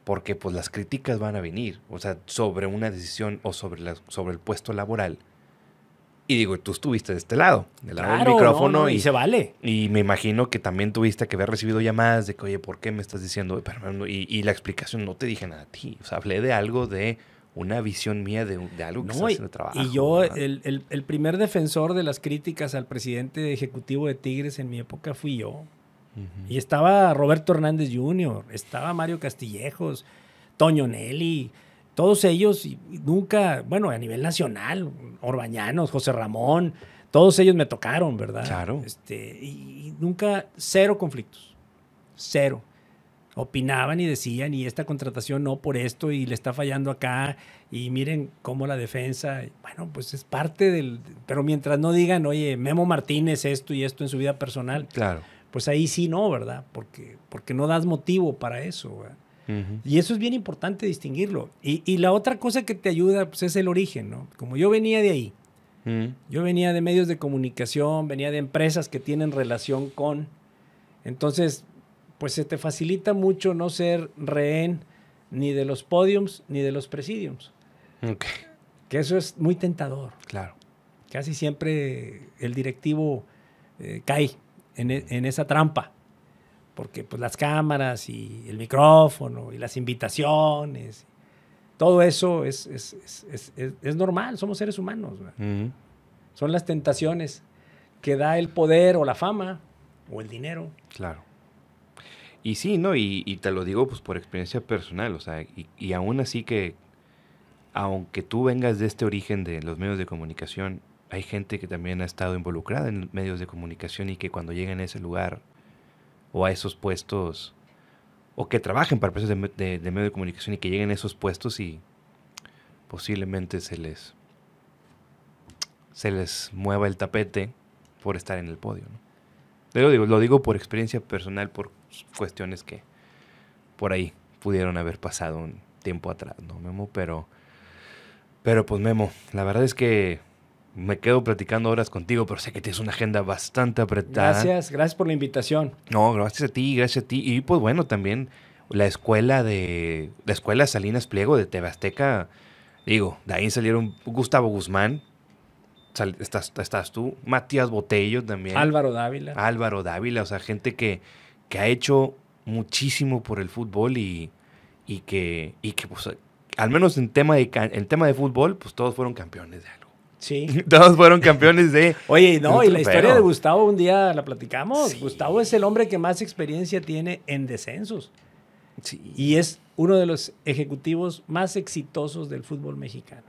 porque pues las críticas van a venir, o sea, sobre una decisión o sobre, la, sobre el puesto laboral y digo, tú estuviste de este lado, del lado del micrófono. y, se vale. Y me imagino que también tuviste que haber recibido llamadas de que, oye, ¿por qué me estás diciendo? Y, y la explicación no te dije nada a ti. O sea, hablé de algo de una visión mía de, de algo que no, haciendo trabajo. Y yo, el, el, el, primer defensor de las críticas al presidente ejecutivo de Tigres en mi época fui yo. Y estaba Roberto Hernández Jr., estaba Mario Castillejos, Toño Nelly, todos ellos, y nunca, bueno, a nivel nacional, Orbañanos, José Ramón, todos ellos me tocaron, ¿verdad? Claro. Este, y, nunca, cero conflictos, cero. Opinaban y decían, y esta contratación no por esto, y le está fallando acá, y miren cómo la defensa, bueno, pues es parte del, pero mientras no digan, oye, Memo Martínez esto y esto en su vida personal, claro. Pues ahí sí no, ¿verdad? Porque, porque no das motivo para eso. Y eso es bien importante distinguirlo. Y, la otra cosa que te ayuda pues, es el origen, ¿no? Como yo venía de ahí, Mm. Yo venía de medios de comunicación, venía de empresas que tienen relación con. Entonces, pues se te facilita mucho no ser rehén ni de los podiums ni de los presidiums. Que eso es muy tentador. Claro. Casi siempre el directivo eh, cae en, e, en, esa trampa. Porque pues las cámaras y el micrófono y las invitaciones todo eso es, es, normal, somos seres humanos. Son las tentaciones que da el poder o la fama o el dinero. Claro. Y sí, ¿no? Y, te lo digo pues por experiencia personal, o sea, y, y, aún así que, aunque tú vengas de este origen de los medios de comunicación, hay gente que también ha estado involucrada en medios de comunicación y que cuando llegan a ese lugar o a esos puestos o que trabajen para empresas de, de, medio de comunicación y que lleguen a esos puestos y posiblemente se les se les mueva el tapete por estar en el podio. ¿no? Lo, digo, lo digo por experiencia personal, por cuestiones que por ahí pudieron haber pasado un tiempo atrás, ¿no, Memo? Pero, pero pues Memo, la verdad es que me quedo platicando horas contigo, pero sé que tienes una agenda bastante apretada. Gracias, gracias por la invitación. No, gracias a ti, gracias a ti. Y pues bueno, también la escuela de la escuela Salinas Pliego de Tebasteca, digo, de ahí salieron Gustavo Guzmán, estás, estás tú, Matías Botello también. Álvaro Dávila. Álvaro Dávila, o sea, gente que, que ha hecho muchísimo por el fútbol y, y que, y que pues, al menos en tema, de, en tema de fútbol, pues todos fueron campeones de algo. Sí. Todos fueron campeones de. Oye, no, y la historia de Gustavo un día la platicamos. Gustavo es el hombre que más experiencia tiene en descensos. Sí. Y es uno de los ejecutivos más exitosos del fútbol mexicano.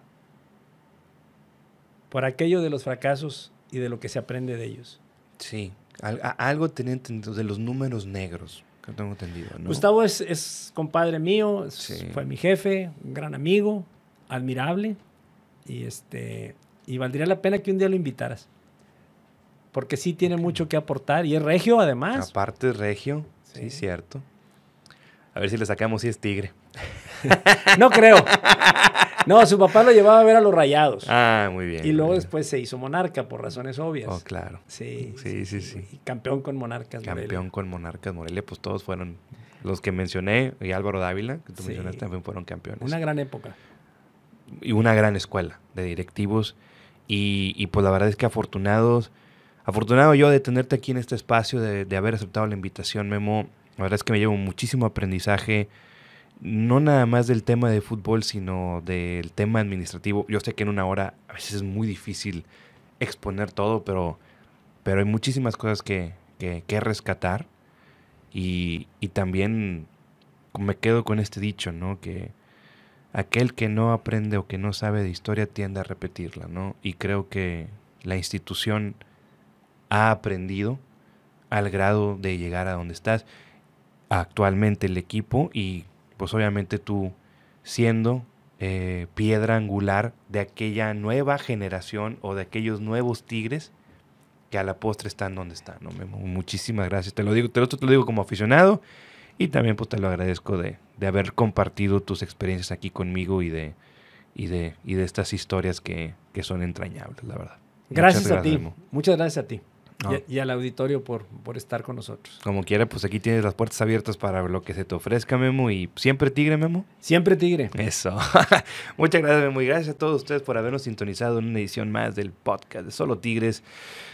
Por aquello de los fracasos y de lo que se aprende de ellos. Sí. algo tenía entendido de los números negros. Que tengo entendido. Gustavo es, compadre mío, fue mi jefe, un gran amigo, admirable. Y este y valdría la pena que un día lo invitaras. Porque sí tiene mucho que aportar y es regio además. Aparte es regio, sí, cierto. A ver si le sacamos si es tigre. no creo. No, su papá lo llevaba a ver a los rayados. Ah, muy bien. Y luego después se hizo monarca por razones obvias. Oh, claro. Sí. Sí, sí, sí. campeón con Monarcas Campeón con Monarcas Morelia, pues todos fueron los que mencioné, y Álvaro Dávila, que tú mencionaste, también fueron campeones. Una gran época. Y una gran escuela de directivos y, pues la verdad es que afortunados, afortunado yo de tenerte aquí en este espacio, de, haber aceptado la invitación, Memo. La verdad es que me llevo muchísimo aprendizaje, no nada más del tema de fútbol, sino del tema administrativo. Yo sé que en una hora a veces es muy difícil exponer todo, pero, pero hay muchísimas cosas que, que, rescatar. Y, y también me quedo con este dicho, ¿no? Que aquel que no aprende o que no sabe de historia tiende a repetirla, ¿no? Y creo que la institución ha aprendido al grado de llegar a donde estás actualmente el equipo y pues obviamente tú siendo eh, piedra angular de aquella nueva generación o de aquellos nuevos tigres que a la postre están donde están. ¿no? Muchísimas gracias. Te lo digo, te te lo digo como aficionado y también pues te lo agradezco de, de haber compartido tus experiencias aquí conmigo y de, y de, y de estas historias que, que son entrañables, la verdad. Gracias, a ti. Muchas gracias a ti. Y, al auditorio por, por estar con nosotros. Como quiera, pues aquí tienes las puertas abiertas para lo que se te ofrezca, Memo. Y siempre tigre, Memo. Siempre tigre. Eso. Muchas gracias, Memo. Y gracias a todos ustedes por habernos sintonizado en una edición más del podcast de Solo Tigres.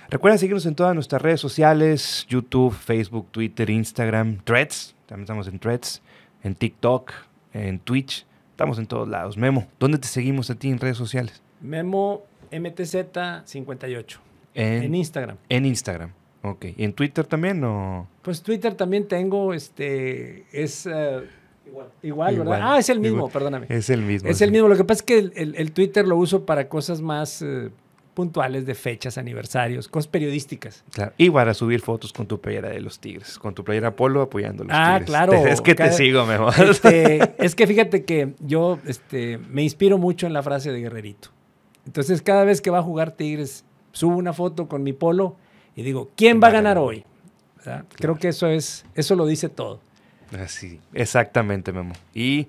Recuerden seguirnos en todas nuestras redes sociales: YouTube, Facebook, Twitter, Instagram, Threads. También estamos en Threads en TikTok, en Twitch. Estamos en todos lados. Memo, ¿dónde te seguimos a ti en redes sociales? Memo MTZ58. En, Instagram. En Instagram. Ok. ¿Y en Twitter también o...? Pues Twitter también tengo, este, es... Eh, igual. ¿verdad? ah, es el mismo, perdóname. Es el mismo. Es el mismo. Lo que pasa es que el, Twitter lo uso para cosas más eh, puntuales de fechas, aniversarios, cosas periodísticas. Claro. Y para subir fotos con tu playera de los Tigres, con tu playera polo apoyando a los ah, Tigres. Ah, claro. Es que te sigo, mejor. Este, es que fíjate que yo este, me inspiro mucho en la frase de Guerrerito. Entonces, cada vez que va a jugar Tigres, subo una foto con mi polo y digo, ¿quién va a ganar hoy? Creo que eso es, eso lo dice todo. Así, exactamente, Memo. Y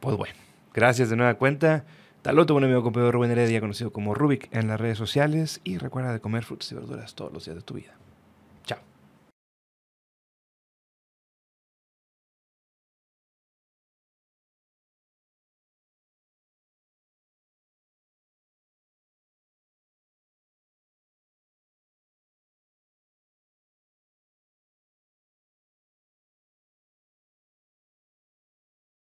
pues bueno, gracias de nueva cuenta. Tal otro buen amigo compañero Rubén Heredia, conocido como Rubik en las redes sociales. Y recuerda de comer frutas y verduras todos los días de tu vida.